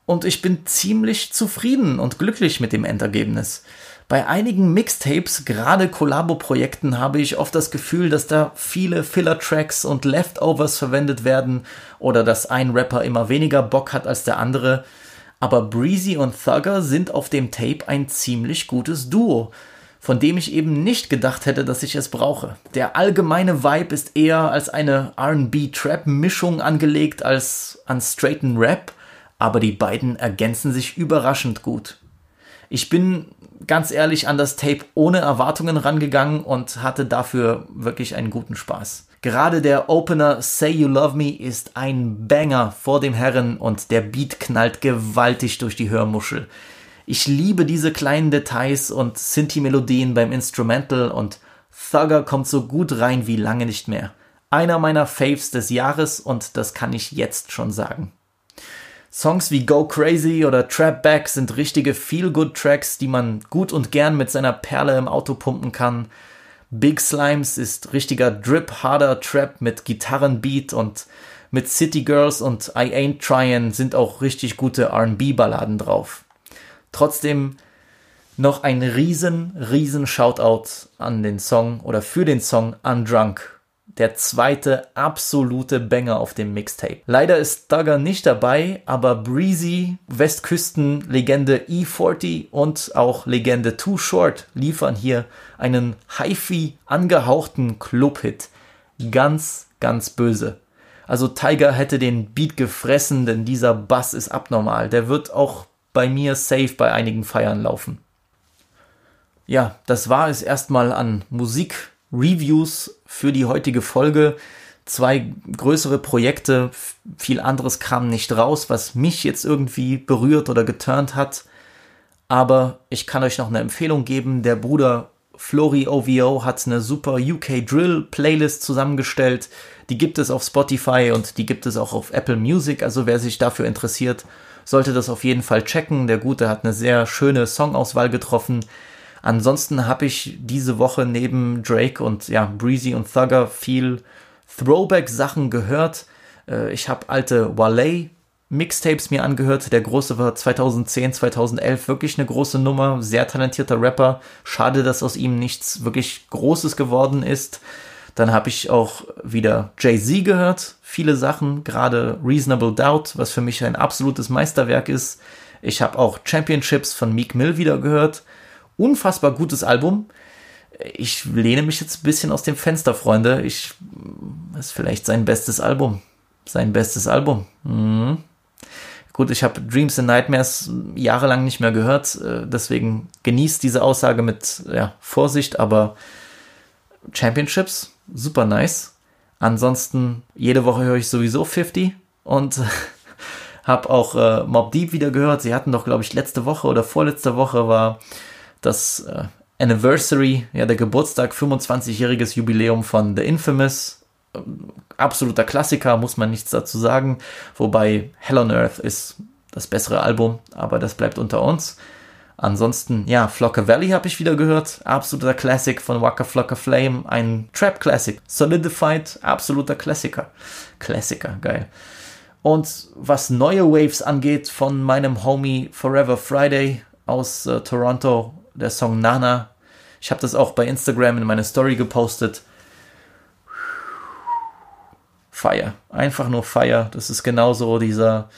Und ich bin ziemlich zufrieden und glücklich mit dem Endergebnis. Bei einigen Mixtapes, gerade Kollabo-Projekten, habe ich oft das Gefühl, dass da viele Filler-Tracks und Leftovers verwendet werden oder dass ein Rapper immer weniger Bock hat als der andere. Aber Breezy und Thugger sind auf dem Tape ein ziemlich gutes Duo, von dem ich eben nicht gedacht hätte, dass ich es brauche. Der allgemeine Vibe ist eher als eine RB-Trap-Mischung angelegt als an straighten Rap, aber die beiden ergänzen sich überraschend gut. Ich bin ganz ehrlich an das Tape ohne Erwartungen rangegangen und hatte dafür wirklich einen guten Spaß. Gerade der Opener Say You Love Me ist ein Banger vor dem Herren und der Beat knallt gewaltig durch die Hörmuschel. Ich liebe diese kleinen Details und Synthi-Melodien beim Instrumental und Thugger kommt so gut rein wie lange nicht mehr. Einer meiner Faves des Jahres und das kann ich jetzt schon sagen. Songs wie Go Crazy oder Trap Back sind richtige Feel-Good-Tracks, die man gut und gern mit seiner Perle im Auto pumpen kann. Big Slimes ist richtiger Drip harder Trap mit Gitarrenbeat und mit City Girls und I Ain't Tryin' sind auch richtig gute R&B Balladen drauf. Trotzdem noch ein riesen, riesen Shoutout an den Song oder für den Song Undrunk der zweite absolute Banger auf dem Mixtape. Leider ist Duggar nicht dabei, aber Breezy, Westküsten-Legende E40 und auch Legende Too Short liefern hier einen Hi-Fi angehauchten Club-Hit. Ganz, ganz böse. Also Tiger hätte den Beat gefressen, denn dieser Bass ist abnormal. Der wird auch bei mir safe bei einigen Feiern laufen. Ja, das war es erstmal an Musik Reviews für die heutige Folge. Zwei größere Projekte, viel anderes kam nicht raus, was mich jetzt irgendwie berührt oder geturnt hat. Aber ich kann euch noch eine Empfehlung geben. Der Bruder Flori OVO hat eine super UK Drill Playlist zusammengestellt. Die gibt es auf Spotify und die gibt es auch auf Apple Music. Also wer sich dafür interessiert, sollte das auf jeden Fall checken. Der Gute hat eine sehr schöne Songauswahl getroffen. Ansonsten habe ich diese Woche neben Drake und ja, Breezy und Thugger viel Throwback-Sachen gehört. Äh, ich habe alte Wale Mixtapes mir angehört. Der große war 2010, 2011 wirklich eine große Nummer. Sehr talentierter Rapper. Schade, dass aus ihm nichts wirklich Großes geworden ist. Dann habe ich auch wieder Jay-Z gehört. Viele Sachen, gerade Reasonable Doubt, was für mich ein absolutes Meisterwerk ist. Ich habe auch Championships von Meek Mill wieder gehört. Unfassbar gutes Album. Ich lehne mich jetzt ein bisschen aus dem Fenster, Freunde. Ich, das ist vielleicht sein bestes Album. Sein bestes Album. Mhm. Gut, ich habe Dreams and Nightmares jahrelang nicht mehr gehört, äh, deswegen genießt diese Aussage mit ja, Vorsicht, aber Championships, super nice. Ansonsten, jede Woche höre ich sowieso 50 und <laughs> habe auch äh, Mob Deep wieder gehört. Sie hatten doch, glaube ich, letzte Woche oder vorletzte Woche war das äh, Anniversary, ja, der Geburtstag, 25-jähriges Jubiläum von The Infamous. Ähm, absoluter Klassiker, muss man nichts dazu sagen. Wobei Hell on Earth ist das bessere Album, aber das bleibt unter uns. Ansonsten, ja, Flocker Valley habe ich wieder gehört. Absoluter Classic von Waka Flocka Flame. Ein Trap Classic. Solidified, absoluter Klassiker. Klassiker, geil. Und was neue Waves angeht, von meinem Homie Forever Friday aus äh, Toronto, der Song Nana. Ich habe das auch bei Instagram in meine Story gepostet. Fire. Einfach nur Fire. Das ist genauso dieser,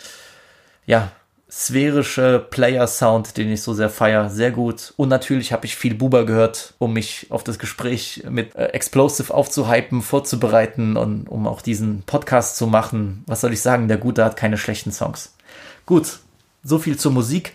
ja, sphärische Player-Sound, den ich so sehr feier. Sehr gut. Und natürlich habe ich viel Buba gehört, um mich auf das Gespräch mit äh, Explosive aufzuhypen, vorzubereiten und um auch diesen Podcast zu machen. Was soll ich sagen? Der Gute hat keine schlechten Songs. Gut. So viel zur Musik.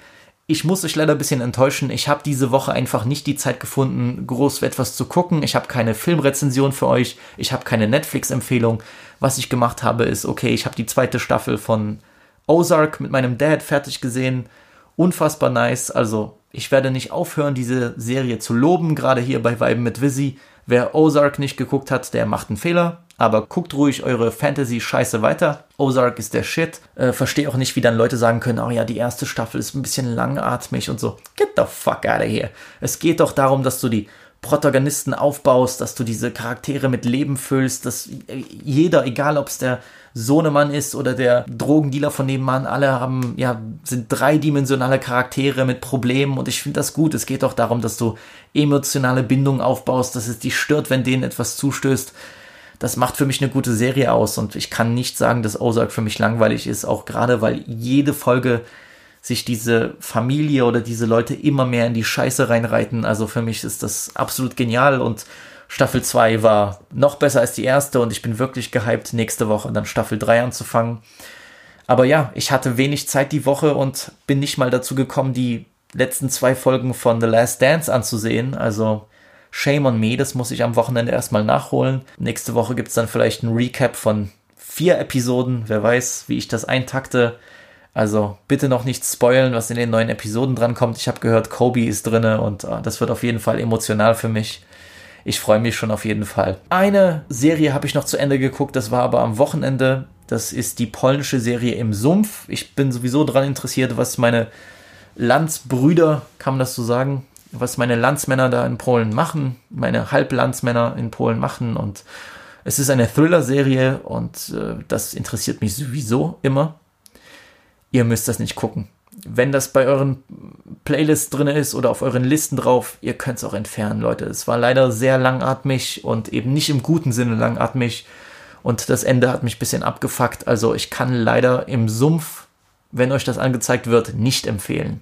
Ich muss euch leider ein bisschen enttäuschen. Ich habe diese Woche einfach nicht die Zeit gefunden, groß etwas zu gucken. Ich habe keine Filmrezension für euch. Ich habe keine Netflix-Empfehlung. Was ich gemacht habe, ist, okay, ich habe die zweite Staffel von Ozark mit meinem Dad fertig gesehen. Unfassbar nice. Also, ich werde nicht aufhören, diese Serie zu loben, gerade hier bei Weiben mit Visi. Wer Ozark nicht geguckt hat, der macht einen Fehler aber guckt ruhig eure Fantasy-Scheiße weiter. Ozark ist der Shit. Äh, Verstehe auch nicht, wie dann Leute sagen können, oh ja, die erste Staffel ist ein bisschen langatmig und so. Get the fuck out of here. Es geht doch darum, dass du die Protagonisten aufbaust, dass du diese Charaktere mit Leben füllst, dass jeder, egal ob es der Sohnemann ist oder der Drogendealer von nebenan, alle haben, ja, sind dreidimensionale Charaktere mit Problemen und ich finde das gut. Es geht doch darum, dass du emotionale Bindungen aufbaust, dass es dich stört, wenn denen etwas zustößt das macht für mich eine gute Serie aus und ich kann nicht sagen, dass Ozark für mich langweilig ist, auch gerade weil jede Folge sich diese Familie oder diese Leute immer mehr in die Scheiße reinreiten. Also für mich ist das absolut genial und Staffel 2 war noch besser als die erste und ich bin wirklich gehypt, nächste Woche dann Staffel 3 anzufangen. Aber ja, ich hatte wenig Zeit die Woche und bin nicht mal dazu gekommen, die letzten zwei Folgen von The Last Dance anzusehen. Also Shame on me, das muss ich am Wochenende erstmal nachholen. Nächste Woche gibt's dann vielleicht ein Recap von vier Episoden. Wer weiß, wie ich das eintakte. Also bitte noch nicht spoilen, was in den neuen Episoden drankommt. Ich habe gehört, Kobe ist drinne und äh, das wird auf jeden Fall emotional für mich. Ich freue mich schon auf jeden Fall. Eine Serie habe ich noch zu Ende geguckt, das war aber am Wochenende. Das ist die polnische Serie im Sumpf. Ich bin sowieso daran interessiert, was meine Landsbrüder, kann man das so sagen, was meine Landsmänner da in Polen machen, meine Halblandsmänner in Polen machen. Und es ist eine Thriller-Serie und äh, das interessiert mich sowieso immer. Ihr müsst das nicht gucken. Wenn das bei euren Playlists drin ist oder auf euren Listen drauf, ihr könnt es auch entfernen, Leute. Es war leider sehr langatmig und eben nicht im guten Sinne langatmig. Und das Ende hat mich ein bisschen abgefuckt. Also ich kann leider im Sumpf, wenn euch das angezeigt wird, nicht empfehlen.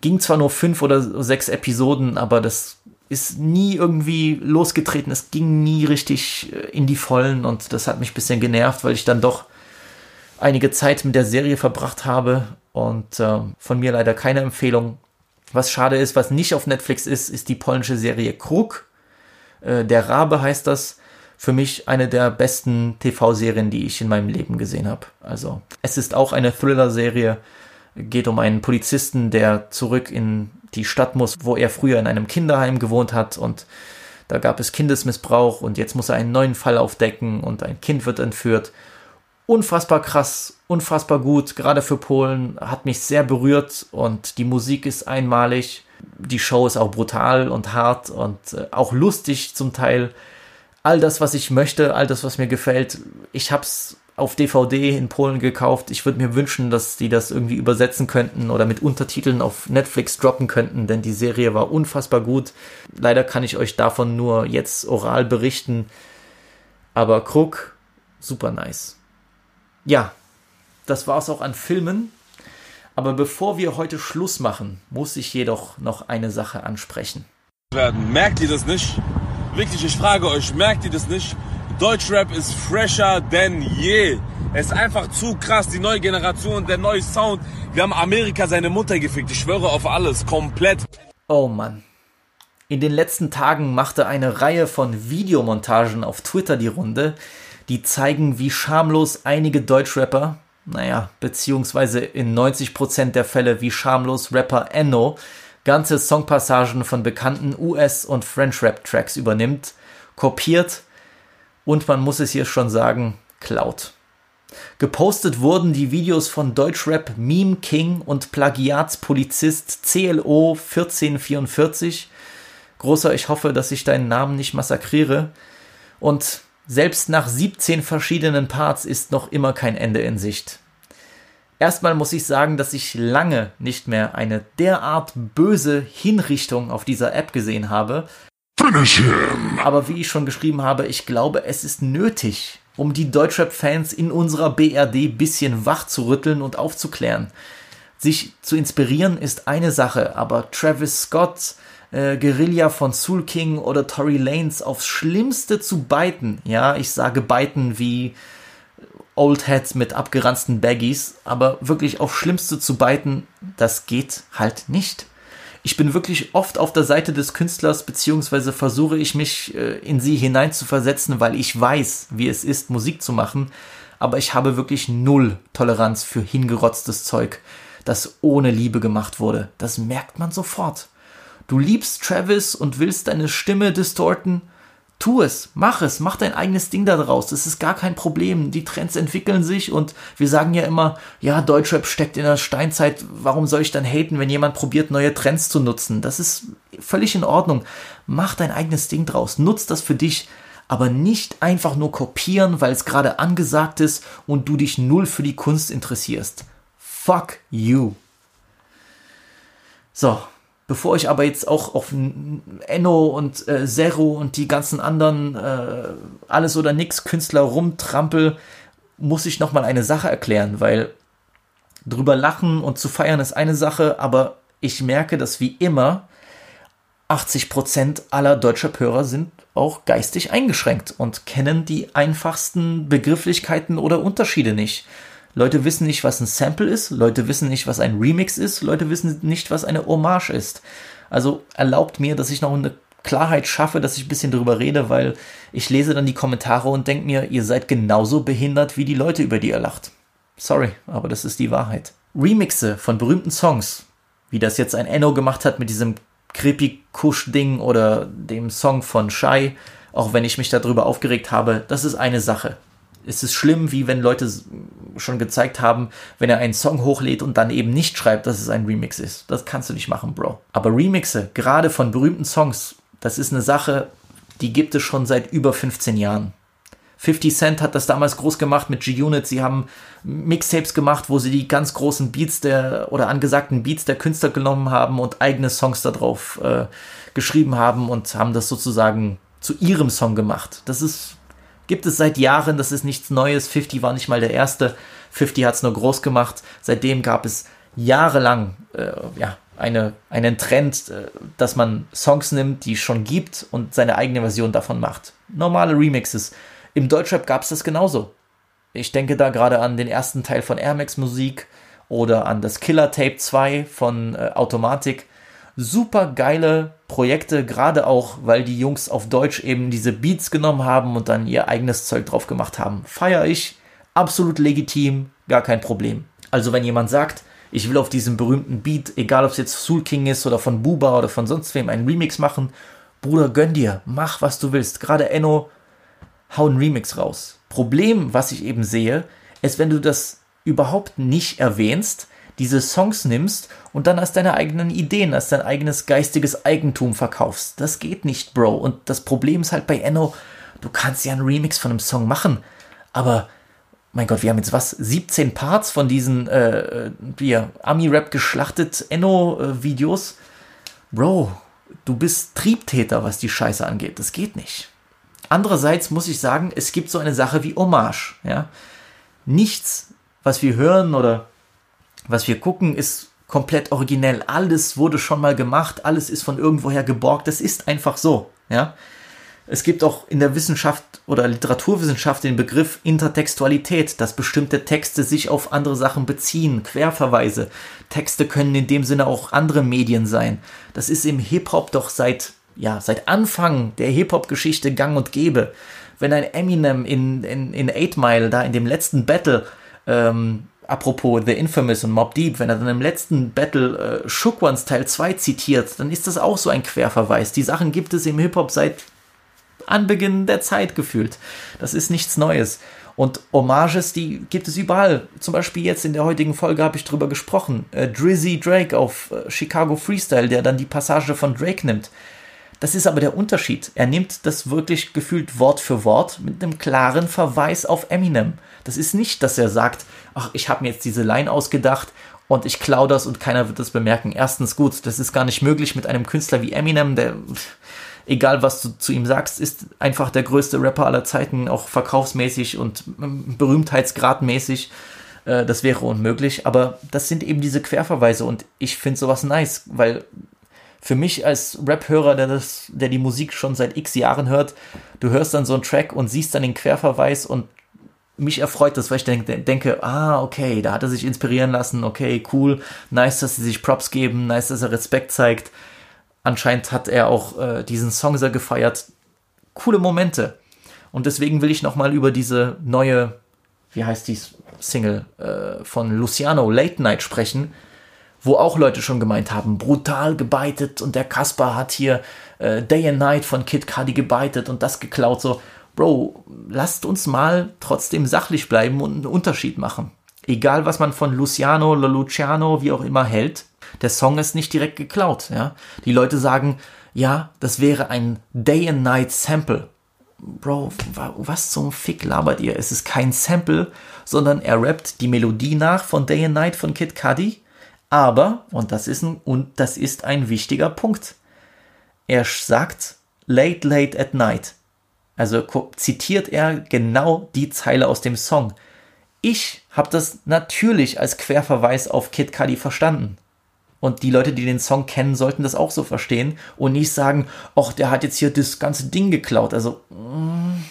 Ging zwar nur fünf oder sechs Episoden, aber das ist nie irgendwie losgetreten. Es ging nie richtig äh, in die Vollen und das hat mich ein bisschen genervt, weil ich dann doch einige Zeit mit der Serie verbracht habe und äh, von mir leider keine Empfehlung. Was schade ist, was nicht auf Netflix ist, ist die polnische Serie Krug. Äh, der Rabe heißt das. Für mich eine der besten TV-Serien, die ich in meinem Leben gesehen habe. Also, es ist auch eine Thriller-Serie. Geht um einen Polizisten, der zurück in die Stadt muss, wo er früher in einem Kinderheim gewohnt hat und da gab es Kindesmissbrauch und jetzt muss er einen neuen Fall aufdecken und ein Kind wird entführt unfassbar krass, unfassbar gut, gerade für Polen, hat mich sehr berührt und die Musik ist einmalig. Die Show ist auch brutal und hart und äh, auch lustig zum Teil. All das, was ich möchte, all das, was mir gefällt, ich hab's auf DVD in Polen gekauft. Ich würde mir wünschen, dass die das irgendwie übersetzen könnten oder mit Untertiteln auf Netflix droppen könnten, denn die Serie war unfassbar gut. Leider kann ich euch davon nur jetzt oral berichten. Aber Krug, super nice. Ja, das war es auch an Filmen. Aber bevor wir heute Schluss machen, muss ich jedoch noch eine Sache ansprechen. Merkt ihr das nicht? Wirklich, ich frage euch, merkt ihr das nicht? Deutschrap ist fresher denn je. Es ist einfach zu krass, die neue Generation, der neue Sound. Wir haben Amerika seine Mutter gefickt. Ich schwöre auf alles, komplett. Oh Mann. In den letzten Tagen machte eine Reihe von Videomontagen auf Twitter die Runde, die zeigen, wie schamlos einige Deutschrapper, naja, beziehungsweise in 90% der Fälle wie schamlos Rapper Enno, ganze Songpassagen von bekannten US- und French-Rap-Tracks übernimmt, kopiert und man muss es hier schon sagen, klaut. Gepostet wurden die Videos von Deutschrap Meme King und Plagiatspolizist CLO 1444. Großer, ich hoffe, dass ich deinen Namen nicht massakriere. Und selbst nach 17 verschiedenen Parts ist noch immer kein Ende in Sicht. Erstmal muss ich sagen, dass ich lange nicht mehr eine derart böse Hinrichtung auf dieser App gesehen habe. Finish him! Aber wie ich schon geschrieben habe, ich glaube, es ist nötig, um die Deutschrap-Fans in unserer BRD bisschen wach zu rütteln und aufzuklären. Sich zu inspirieren ist eine Sache, aber Travis Scott, äh, Guerilla von Soul King oder Tory Lanes aufs Schlimmste zu biten. Ja, ich sage biten wie Old Heads mit abgeranzten Baggies, aber wirklich aufs Schlimmste zu biten, das geht halt nicht. Ich bin wirklich oft auf der Seite des Künstlers, beziehungsweise versuche ich mich äh, in sie hineinzuversetzen, weil ich weiß, wie es ist, Musik zu machen, aber ich habe wirklich null Toleranz für hingerotztes Zeug, das ohne Liebe gemacht wurde. Das merkt man sofort. Du liebst Travis und willst deine Stimme distorten? Tu es, mach es, mach dein eigenes Ding da draus. Das ist gar kein Problem. Die Trends entwickeln sich und wir sagen ja immer, ja, Deutschrap steckt in der Steinzeit. Warum soll ich dann haten, wenn jemand probiert, neue Trends zu nutzen? Das ist völlig in Ordnung. Mach dein eigenes Ding draus. Nutz das für dich. Aber nicht einfach nur kopieren, weil es gerade angesagt ist und du dich null für die Kunst interessierst. Fuck you. So, Bevor ich aber jetzt auch auf Enno und äh, Zero und die ganzen anderen äh, alles oder nix Künstler rumtrampel, muss ich nochmal eine Sache erklären, weil drüber lachen und zu feiern ist eine Sache, aber ich merke, dass wie immer 80% aller deutscher Hörer sind auch geistig eingeschränkt und kennen die einfachsten Begrifflichkeiten oder Unterschiede nicht. Leute wissen nicht, was ein Sample ist, Leute wissen nicht, was ein Remix ist, Leute wissen nicht, was eine Hommage ist. Also erlaubt mir, dass ich noch eine Klarheit schaffe, dass ich ein bisschen drüber rede, weil ich lese dann die Kommentare und denke mir, ihr seid genauso behindert wie die Leute, über die ihr lacht. Sorry, aber das ist die Wahrheit. Remixe von berühmten Songs, wie das jetzt ein Enno gemacht hat mit diesem creepy Kusch Ding oder dem Song von Shy, auch wenn ich mich darüber aufgeregt habe, das ist eine Sache. Es ist schlimm, wie wenn Leute schon gezeigt haben, wenn er einen Song hochlädt und dann eben nicht schreibt, dass es ein Remix ist. Das kannst du nicht machen, Bro. Aber Remixe, gerade von berühmten Songs, das ist eine Sache, die gibt es schon seit über 15 Jahren. 50 Cent hat das damals groß gemacht mit G-Unit. Sie haben Mixtapes gemacht, wo sie die ganz großen Beats der oder angesagten Beats der Künstler genommen haben und eigene Songs darauf äh, geschrieben haben und haben das sozusagen zu ihrem Song gemacht. Das ist, gibt es seit Jahren, das ist nichts Neues. 50 war nicht mal der erste. 50 hat es nur groß gemacht. Seitdem gab es jahrelang äh, ja, eine, einen Trend, äh, dass man Songs nimmt, die es schon gibt und seine eigene Version davon macht. Normale Remixes. Im Deutschrap gab es das genauso. Ich denke da gerade an den ersten Teil von Air Max Musik oder an das Killer Tape 2 von äh, Automatik. Super geile Projekte, gerade auch, weil die Jungs auf Deutsch eben diese Beats genommen haben und dann ihr eigenes Zeug drauf gemacht haben. Feier ich, absolut legitim, gar kein Problem. Also wenn jemand sagt, ich will auf diesem berühmten Beat, egal ob es jetzt Soul King ist oder von Buba oder von sonst wem, einen Remix machen, Bruder, gönn dir, mach was du willst. Gerade Enno, hau einen Remix raus. Problem, was ich eben sehe, ist, wenn du das überhaupt nicht erwähnst, diese Songs nimmst und dann als deine eigenen Ideen, als dein eigenes geistiges Eigentum verkaufst. Das geht nicht, Bro. Und das Problem ist halt bei Enno, du kannst ja einen Remix von einem Song machen, aber mein Gott, wir haben jetzt was, 17 Parts von diesen äh, äh Ami-Rap geschlachtet Enno-Videos. Bro, du bist Triebtäter, was die Scheiße angeht. Das geht nicht. Andererseits muss ich sagen, es gibt so eine Sache wie Hommage. Ja? Nichts, was wir hören oder was wir gucken, ist komplett originell. Alles wurde schon mal gemacht, alles ist von irgendwoher geborgt. Das ist einfach so. Ja? Es gibt auch in der Wissenschaft oder Literaturwissenschaft den Begriff Intertextualität, dass bestimmte Texte sich auf andere Sachen beziehen, Querverweise. Texte können in dem Sinne auch andere Medien sein. Das ist im Hip-Hop doch seit, ja, seit Anfang der Hip-Hop-Geschichte gang und gäbe. Wenn ein Eminem in, in, in Eight Mile, da in dem letzten Battle, ähm, apropos The Infamous und Mob Deep, wenn er dann im letzten Battle äh, Shook Ones Teil 2 zitiert, dann ist das auch so ein Querverweis. Die Sachen gibt es im Hip-Hop seit Anbeginn der Zeit gefühlt. Das ist nichts Neues. Und Hommages, die gibt es überall. Zum Beispiel jetzt in der heutigen Folge habe ich drüber gesprochen. Äh, Drizzy Drake auf äh, Chicago Freestyle, der dann die Passage von Drake nimmt. Das ist aber der Unterschied. Er nimmt das wirklich gefühlt Wort für Wort mit einem klaren Verweis auf Eminem. Das ist nicht, dass er sagt, ach, ich habe mir jetzt diese Line ausgedacht und ich klaue das und keiner wird das bemerken. Erstens gut, das ist gar nicht möglich mit einem Künstler wie Eminem, der egal was du zu ihm sagst, ist einfach der größte Rapper aller Zeiten, auch verkaufsmäßig und ähm, berühmtheitsgradmäßig. Äh, das wäre unmöglich, aber das sind eben diese Querverweise und ich finde sowas nice, weil für mich als Rap-Hörer, der, der die Musik schon seit x Jahren hört, du hörst dann so einen Track und siehst dann den Querverweis und mich erfreut das, weil ich denke, denke, ah, okay, da hat er sich inspirieren lassen, okay, cool, nice, dass sie sich Props geben, nice, dass er Respekt zeigt. Anscheinend hat er auch äh, diesen Song sehr gefeiert. Coole Momente. Und deswegen will ich nochmal über diese neue, wie heißt die Single äh, von Luciano, Late Night sprechen, wo auch Leute schon gemeint haben, brutal gebeitet und der Kasper hat hier äh, Day and Night von Kid Cudi gebeitet und das geklaut. So, Bro, lasst uns mal trotzdem sachlich bleiben und einen Unterschied machen. Egal, was man von Luciano Luciano, wie auch immer, hält, der Song ist nicht direkt geklaut. Ja? Die Leute sagen, ja, das wäre ein Day and Night Sample. Bro, was zum Fick labert ihr? Es ist kein Sample, sondern er rappt die Melodie nach von Day and Night von Kid Cudi. Aber, und das ist ein, und das ist ein wichtiger Punkt, er sagt late, late at night. Also zitiert er genau die Zeile aus dem Song. Ich habe das natürlich als Querverweis auf Kid Cudi verstanden. Und die Leute, die den Song kennen, sollten das auch so verstehen und nicht sagen, ach, der hat jetzt hier das ganze Ding geklaut. Also, mm,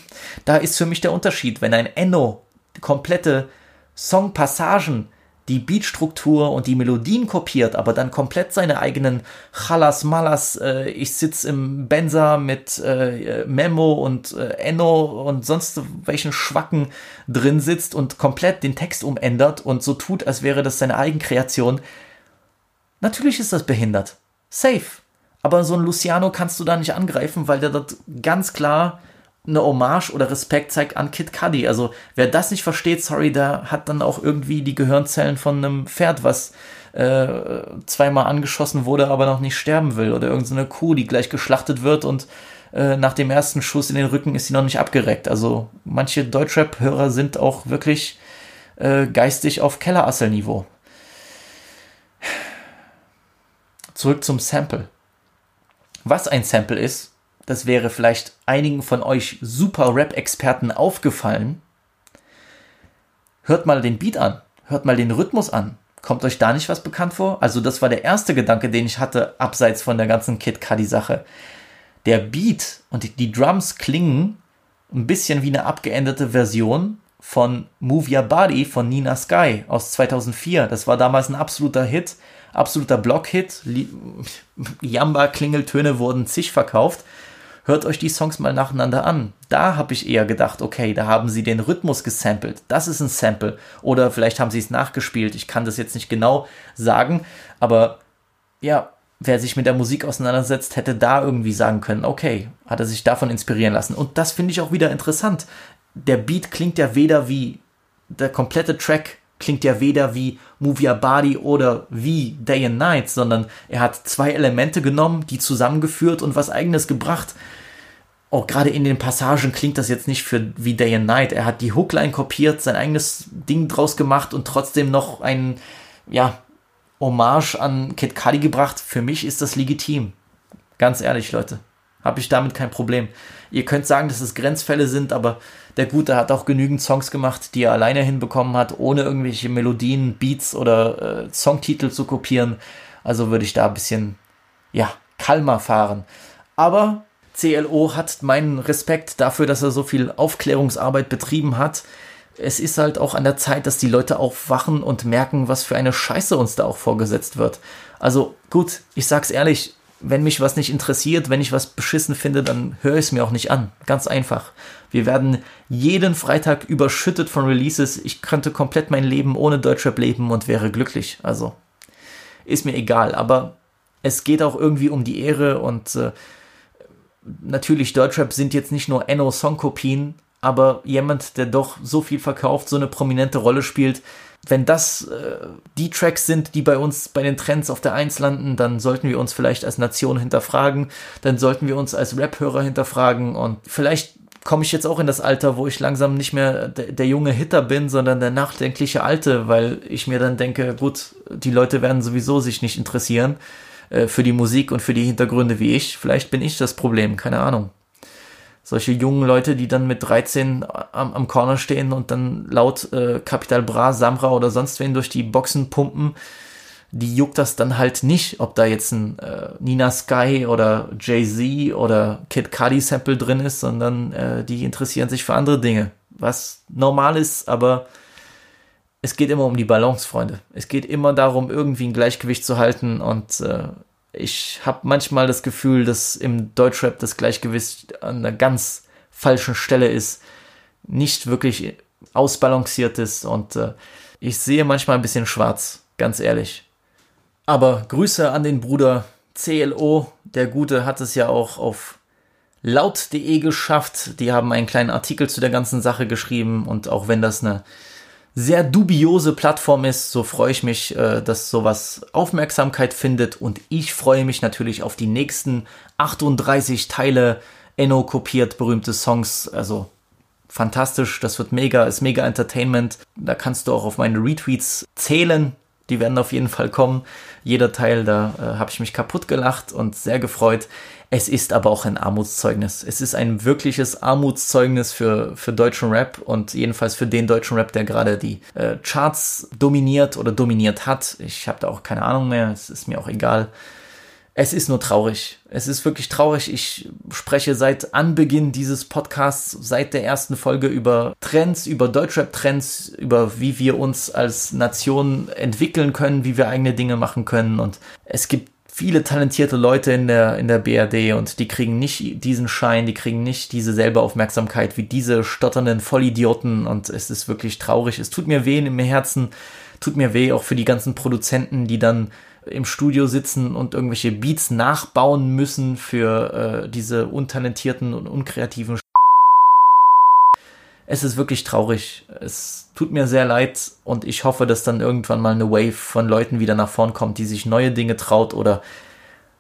da ist für mich der Unterschied. Wenn ein Enno komplette Songpassagen die Beatstruktur und die Melodien kopiert, aber dann komplett seine eigenen Chalas Malas, äh, ich sitz im Benza mit äh, Memo und äh, Enno und sonst welchen Schwacken drin sitzt und komplett den Text umändert und so tut, als wäre das seine Eigenkreation. Natürlich ist das behindert. Safe. Aber so ein Luciano kannst du da nicht angreifen, weil der dort ganz klar eine Hommage oder Respekt zeigt an Kid Cudi. Also wer das nicht versteht, sorry, der hat dann auch irgendwie die Gehirnzellen von einem Pferd, was äh, zweimal angeschossen wurde, aber noch nicht sterben will. Oder irgendeine Kuh, die gleich geschlachtet wird und äh, nach dem ersten Schuss in den Rücken ist sie noch nicht abgereckt. Also manche Deutschrap-Hörer sind auch wirklich äh, geistig auf Kellerasselniveau. Zurück zum Sample. Was ein Sample ist, das wäre vielleicht einigen von euch super Rap-Experten aufgefallen. Hört mal den Beat an, hört mal den Rhythmus an. Kommt euch da nicht was bekannt vor? Also das war der erste Gedanke, den ich hatte, abseits von der ganzen Kid Cudi-Sache. Der Beat und die Drums klingen ein bisschen wie eine abgeänderte Version von Move Your Body von Nina Sky aus 2004. Das war damals ein absoluter Hit, absoluter Block-Hit. Jamba-Klingeltöne wurden zig verkauft hört euch die Songs mal nacheinander an. Da habe ich eher gedacht, okay, da haben sie den Rhythmus gesampelt. Das ist ein Sample. Oder vielleicht haben sie es nachgespielt. Ich kann das jetzt nicht genau sagen. Aber ja, wer sich mit der Musik auseinandersetzt, hätte da irgendwie sagen können, okay, hat er sich davon inspirieren lassen. Und das finde ich auch wieder interessant. Der Beat klingt ja weder wie der komplette Track klingt ja weder wie Move Your Body oder wie Day and Night, sondern er hat zwei Elemente genommen, die zusammengeführt und was eigenes gebracht. Auch gerade in den Passagen klingt das jetzt nicht für wie Day and Night. Er hat die Hookline kopiert, sein eigenes Ding draus gemacht und trotzdem noch ein, ja, Hommage an Kid Cudi gebracht. Für mich ist das legitim. Ganz ehrlich, Leute. Habe ich damit kein Problem. Ihr könnt sagen, dass es Grenzfälle sind, aber der Gute hat auch genügend Songs gemacht, die er alleine hinbekommen hat, ohne irgendwelche Melodien, Beats oder äh, Songtitel zu kopieren. Also würde ich da ein bisschen, ja, kalmer fahren. Aber CLO hat meinen Respekt dafür, dass er so viel Aufklärungsarbeit betrieben hat. Es ist halt auch an der Zeit, dass die Leute aufwachen und merken, was für eine Scheiße uns da auch vorgesetzt wird. Also gut, ich sag's ehrlich, wenn mich was nicht interessiert, wenn ich was beschissen finde, dann höre ich es mir auch nicht an. Ganz einfach. Wir werden jeden Freitag überschüttet von Releases. Ich könnte komplett mein Leben ohne Deutschrap leben und wäre glücklich. Also ist mir egal. Aber es geht auch irgendwie um die Ehre und äh, natürlich Deutschrap sind jetzt nicht nur Enno Songkopien, aber jemand, der doch so viel verkauft, so eine prominente Rolle spielt, wenn das äh, die Tracks sind, die bei uns bei den Trends auf der Eins landen, dann sollten wir uns vielleicht als Nation hinterfragen, dann sollten wir uns als Rap-Hörer hinterfragen. Und vielleicht komme ich jetzt auch in das Alter, wo ich langsam nicht mehr der, der, junge Hitter bin, sondern der nachdenkliche Alte, weil ich mir dann denke, gut, die Leute werden sowieso sich nicht interessieren äh, für die Musik und für die Hintergründe wie ich. Vielleicht bin ich das Problem, keine Ahnung solche jungen Leute, die dann mit 13 am, am Corner stehen und dann laut äh, Capital Bra, Samra oder sonst wen durch die Boxen pumpen, die juckt das dann halt nicht, ob da jetzt ein äh, Nina Sky oder Jay-Z oder Kid Cudi Sample drin ist, sondern äh, die interessieren sich für andere Dinge. Was normal ist, aber es geht immer um die Balance, Freunde. Es geht immer darum, irgendwie ein Gleichgewicht zu halten und äh, ich habe manchmal das Gefühl, dass im Deutschrap das Gleichgewicht an einer ganz falschen Stelle ist, nicht wirklich ausbalanciert ist und äh, ich sehe manchmal ein bisschen schwarz, ganz ehrlich. Aber Grüße an den Bruder CLO, der Gute hat es ja auch auf laut.de geschafft. Die haben einen kleinen Artikel zu der ganzen Sache geschrieben und auch wenn das eine sehr dubiose Plattform ist, so freue ich mich, äh, dass sowas Aufmerksamkeit findet und ich freue mich natürlich auf die nächsten 38 Teile Enno kopiert berühmte Songs, also fantastisch, das wird mega, ist mega Entertainment. Da kannst du auch auf meine Retweets zählen. Die werden auf jeden Fall kommen. Jeder Teil, da äh, habe ich mich kaputt gelacht und sehr gefreut. Es ist aber auch ein Armutszeugnis. Es ist ein wirkliches Armutszeugnis für, für deutschen Rap und jedenfalls für den deutschen Rap, der gerade die äh, Charts dominiert oder dominiert hat. Ich habe da auch keine Ahnung mehr, es ist mir auch egal. es ist nur traurig. Es ist wirklich traurig. Ich spreche seit Anbeginn dieses Podcasts, seit der ersten Folge über Trends, über Deutschrap-Trends, über wie wir uns als Nation entwickeln können, wie wir eigene Dinge machen können. Und es gibt viele talentierte Leute in der, in der BRD und die kriegen nicht diesen Schein, die kriegen nicht diese selbe Aufmerksamkeit wie diese stotternden Vollidioten und es ist wirklich traurig. Es tut mir weh im Herzen, tut mir weh auch für die ganzen Produzenten, die dann im Studio sitzen und irgendwelche Beats nachbauen müssen für äh, diese untalentierten und unkreativen. Es ist wirklich traurig. Es tut mir sehr leid und ich hoffe, dass dann irgendwann mal eine Wave von Leuten wieder nach vorn kommt, die sich neue Dinge traut oder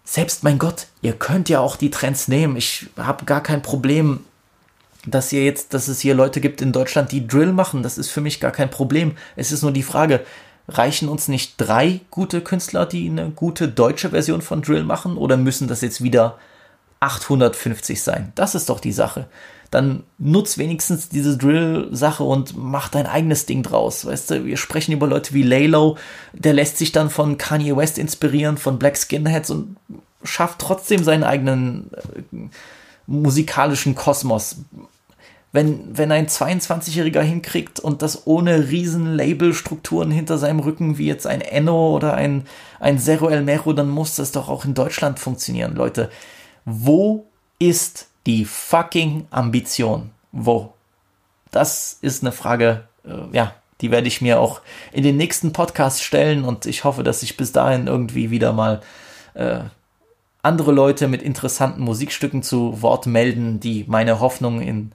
selbst mein Gott, ihr könnt ja auch die Trends nehmen. Ich habe gar kein Problem, dass ihr jetzt, dass es hier Leute gibt in Deutschland, die Drill machen. Das ist für mich gar kein Problem. Es ist nur die Frage, reichen uns nicht drei gute Künstler, die eine gute deutsche Version von Drill machen, oder müssen das jetzt wieder 850 sein? Das ist doch die Sache. Dann nutz wenigstens diese Drill-Sache und mach dein eigenes Ding draus. Weißt du, wir sprechen über Leute wie Laylo, der lässt sich dann von Kanye West inspirieren, von Black Skinheads und schafft trotzdem seinen eigenen äh, musikalischen Kosmos wenn, wenn ein 22-Jähriger hinkriegt und das ohne riesen Labelstrukturen hinter seinem Rücken, wie jetzt ein Enno oder ein, ein Zero El Mero, dann muss das doch auch in Deutschland funktionieren, Leute. Wo ist die fucking Ambition? Wo? Das ist eine Frage, äh, ja, die werde ich mir auch in den nächsten Podcasts stellen und ich hoffe, dass sich bis dahin irgendwie wieder mal äh, andere Leute mit interessanten Musikstücken zu Wort melden, die meine Hoffnung in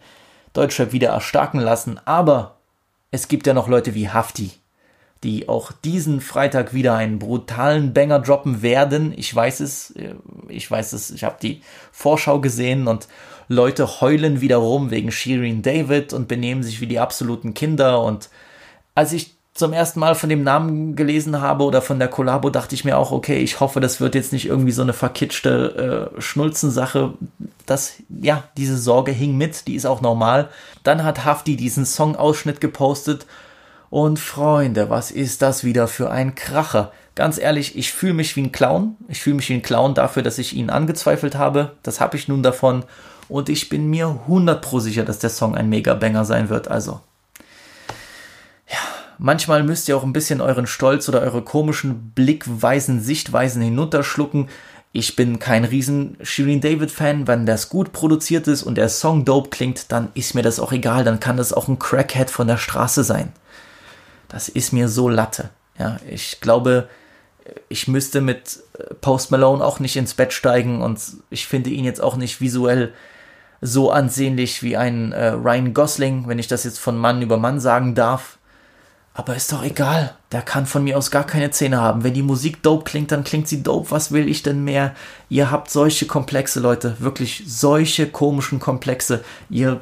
Deutschrap wieder erstarken lassen. Aber es gibt ja noch Leute wie Hafti, die auch diesen Freitag wieder einen brutalen Banger droppen werden. Ich weiß es, äh, ich weiß es, ich habe die Vorschau gesehen und Leute heulen wieder rum wegen Shirin David und benehmen sich wie die absoluten Kinder. Und als ich zum ersten Mal von dem Namen gelesen habe oder von der Kollabo, dachte ich mir auch, okay, ich hoffe, das wird jetzt nicht irgendwie so eine verkitschte äh, Schnulzensache. Das, ja, diese Sorge hing mit, die ist auch normal. Dann hat Hafti diesen Song-Ausschnitt gepostet und Freunde, was ist das wieder für ein Kracher? Ganz ehrlich, ich fühle mich wie ein Clown. Ich fühle mich wie ein Clown dafür, dass ich ihn angezweifelt habe. Das habe ich nun davon. Und ich bin mir 100 pro sicher, dass der Song ein Mega-Banger sein wird. Also, Manchmal müsst ihr auch ein bisschen euren Stolz oder eure komischen Blickweisen, Sichtweisen hinunterschlucken. Ich bin kein riesen Shirin David Fan. Wenn das gut produziert ist und der Song dope klingt, dann ist mir das auch egal. Dann kann das auch ein Crackhead von der Straße sein. Das ist mir so Latte. Ja, ich glaube, ich müsste mit Post Malone auch nicht ins Bett steigen und ich finde ihn jetzt auch nicht visuell so ansehnlich wie ein äh, Ryan Gosling, wenn ich das jetzt von Mann über Mann sagen darf. Aber ist doch egal. Der kann von mir aus gar keine Zähne haben. Wenn die Musik dope klingt, dann klingt sie dope. Was will ich denn mehr? Ihr habt solche Komplexe, Leute. Wirklich solche komischen Komplexe. Ihr,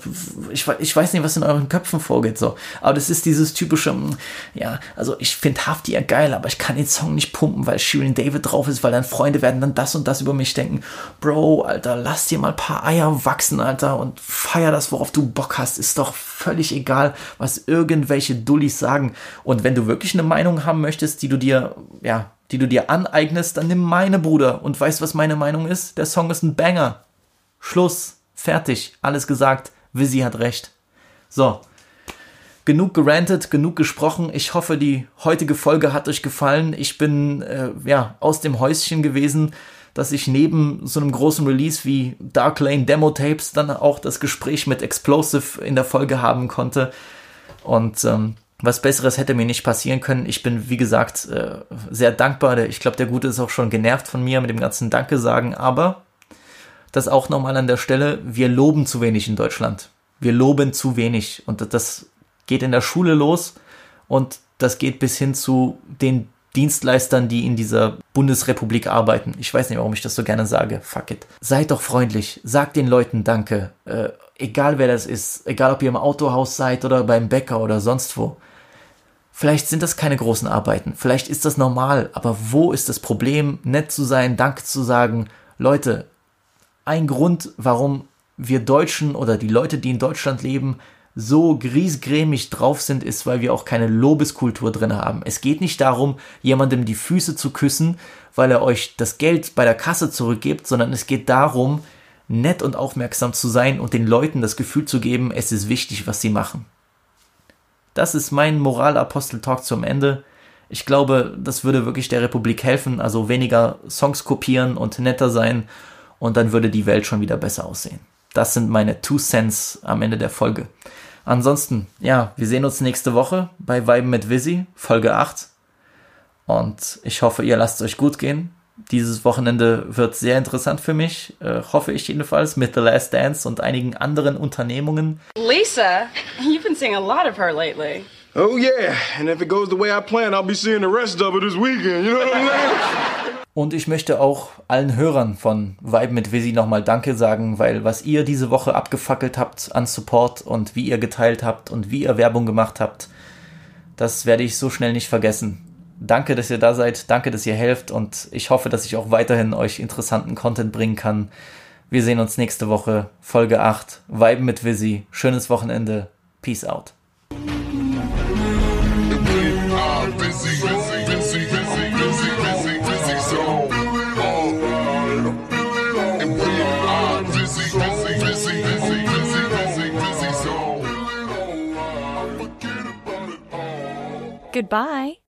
ich, ich weiß nicht, was in euren Köpfen vorgeht, so. Aber das ist dieses typische, mm, ja, also ich finde Hafti ja geil, aber ich kann den Song nicht pumpen, weil Shirin David drauf ist, weil dann Freunde werden dann das und das über mich denken. Bro, Alter, lass dir mal ein paar Eier wachsen, Alter, und feier das, worauf du Bock hast. Ist doch völlig egal, was irgendwelche Dullis sagen. Und wenn du wirklich eine Meinung haben möchtest, die du dir, ja, die du dir aneignest, dann nimm meine Bruder und weißt, was meine Meinung ist? Der Song ist ein Banger. Schluss. Fertig. Alles gesagt. Visi hat recht. So. Genug gerantet, genug gesprochen. Ich hoffe, die heutige Folge hat euch gefallen. Ich bin äh, ja aus dem Häuschen gewesen, dass ich neben so einem großen Release wie Dark Lane Demo Tapes dann auch das Gespräch mit Explosive in der Folge haben konnte. Und ähm, was Besseres hätte mir nicht passieren können. Ich bin, wie gesagt, äh, sehr dankbar. Ich glaube, der Gute ist auch schon genervt von mir mit dem ganzen Danke sagen. Aber das auch nochmal an der Stelle. Wir loben zu wenig in Deutschland. Wir loben zu wenig. Und das geht in der Schule los. Und das geht bis hin zu den Dienstleistern, die in dieser Bundesrepublik arbeiten. Ich weiß nicht, warum ich das so gerne sage. Fuck it. Seid doch freundlich. Sagt den Leuten Danke. Äh, egal wer das ist. Egal ob ihr im Autohaus seid oder beim Bäcker oder sonst wo. Vielleicht sind das keine großen Arbeiten, vielleicht ist das normal, aber wo ist das Problem, nett zu sein, Danke zu sagen? Leute, ein Grund, warum wir Deutschen oder die Leute, die in Deutschland leben, so griesgrämig drauf sind, ist, weil wir auch keine Lobeskultur drin haben. Es geht nicht darum, jemandem die Füße zu küssen, weil er euch das Geld bei der Kasse zurückgibt, sondern es geht darum, nett und aufmerksam zu sein und den Leuten das Gefühl zu geben, es ist wichtig, was sie machen. Das ist mein Moralapostel-Talk zum Ende. Ich glaube, das würde wirklich der Republik helfen, also weniger Songs kopieren und netter sein und dann würde die Welt schon wieder besser aussehen. Das sind meine Two Cents am Ende der Folge. Ansonsten, ja, wir sehen uns nächste Woche bei Weiben mit Visi, Folge 8. Und ich hoffe, ihr lasst es euch gut gehen. Dieses Wochenende wird sehr interessant für mich, äh, hoffe ich jedenfalls, mit The Last Dance und einigen anderen Unternehmungen. Lisa, <laughs> you've been seeing a lot of her lately. Oh yeah, and if it goes the way I plan, I'll be seeing the rest of it this weekend. You know what I'm saying? <laughs> Und ich möchte auch allen Hörern von Vibe mit Visi nochmal Danke sagen, weil was ihr diese Woche abgefackelt habt an Support und wie ihr geteilt habt und wie ihr Werbung gemacht habt, das werde ich so schnell nicht vergessen. Danke, dass ihr da seid, danke, dass ihr helft und ich hoffe, dass ich auch weiterhin euch interessanten Content bringen kann. Wir sehen uns nächste Woche, Folge 8, Vibe mit Visi. Schönes Wochenende. Peace out. Goodbye.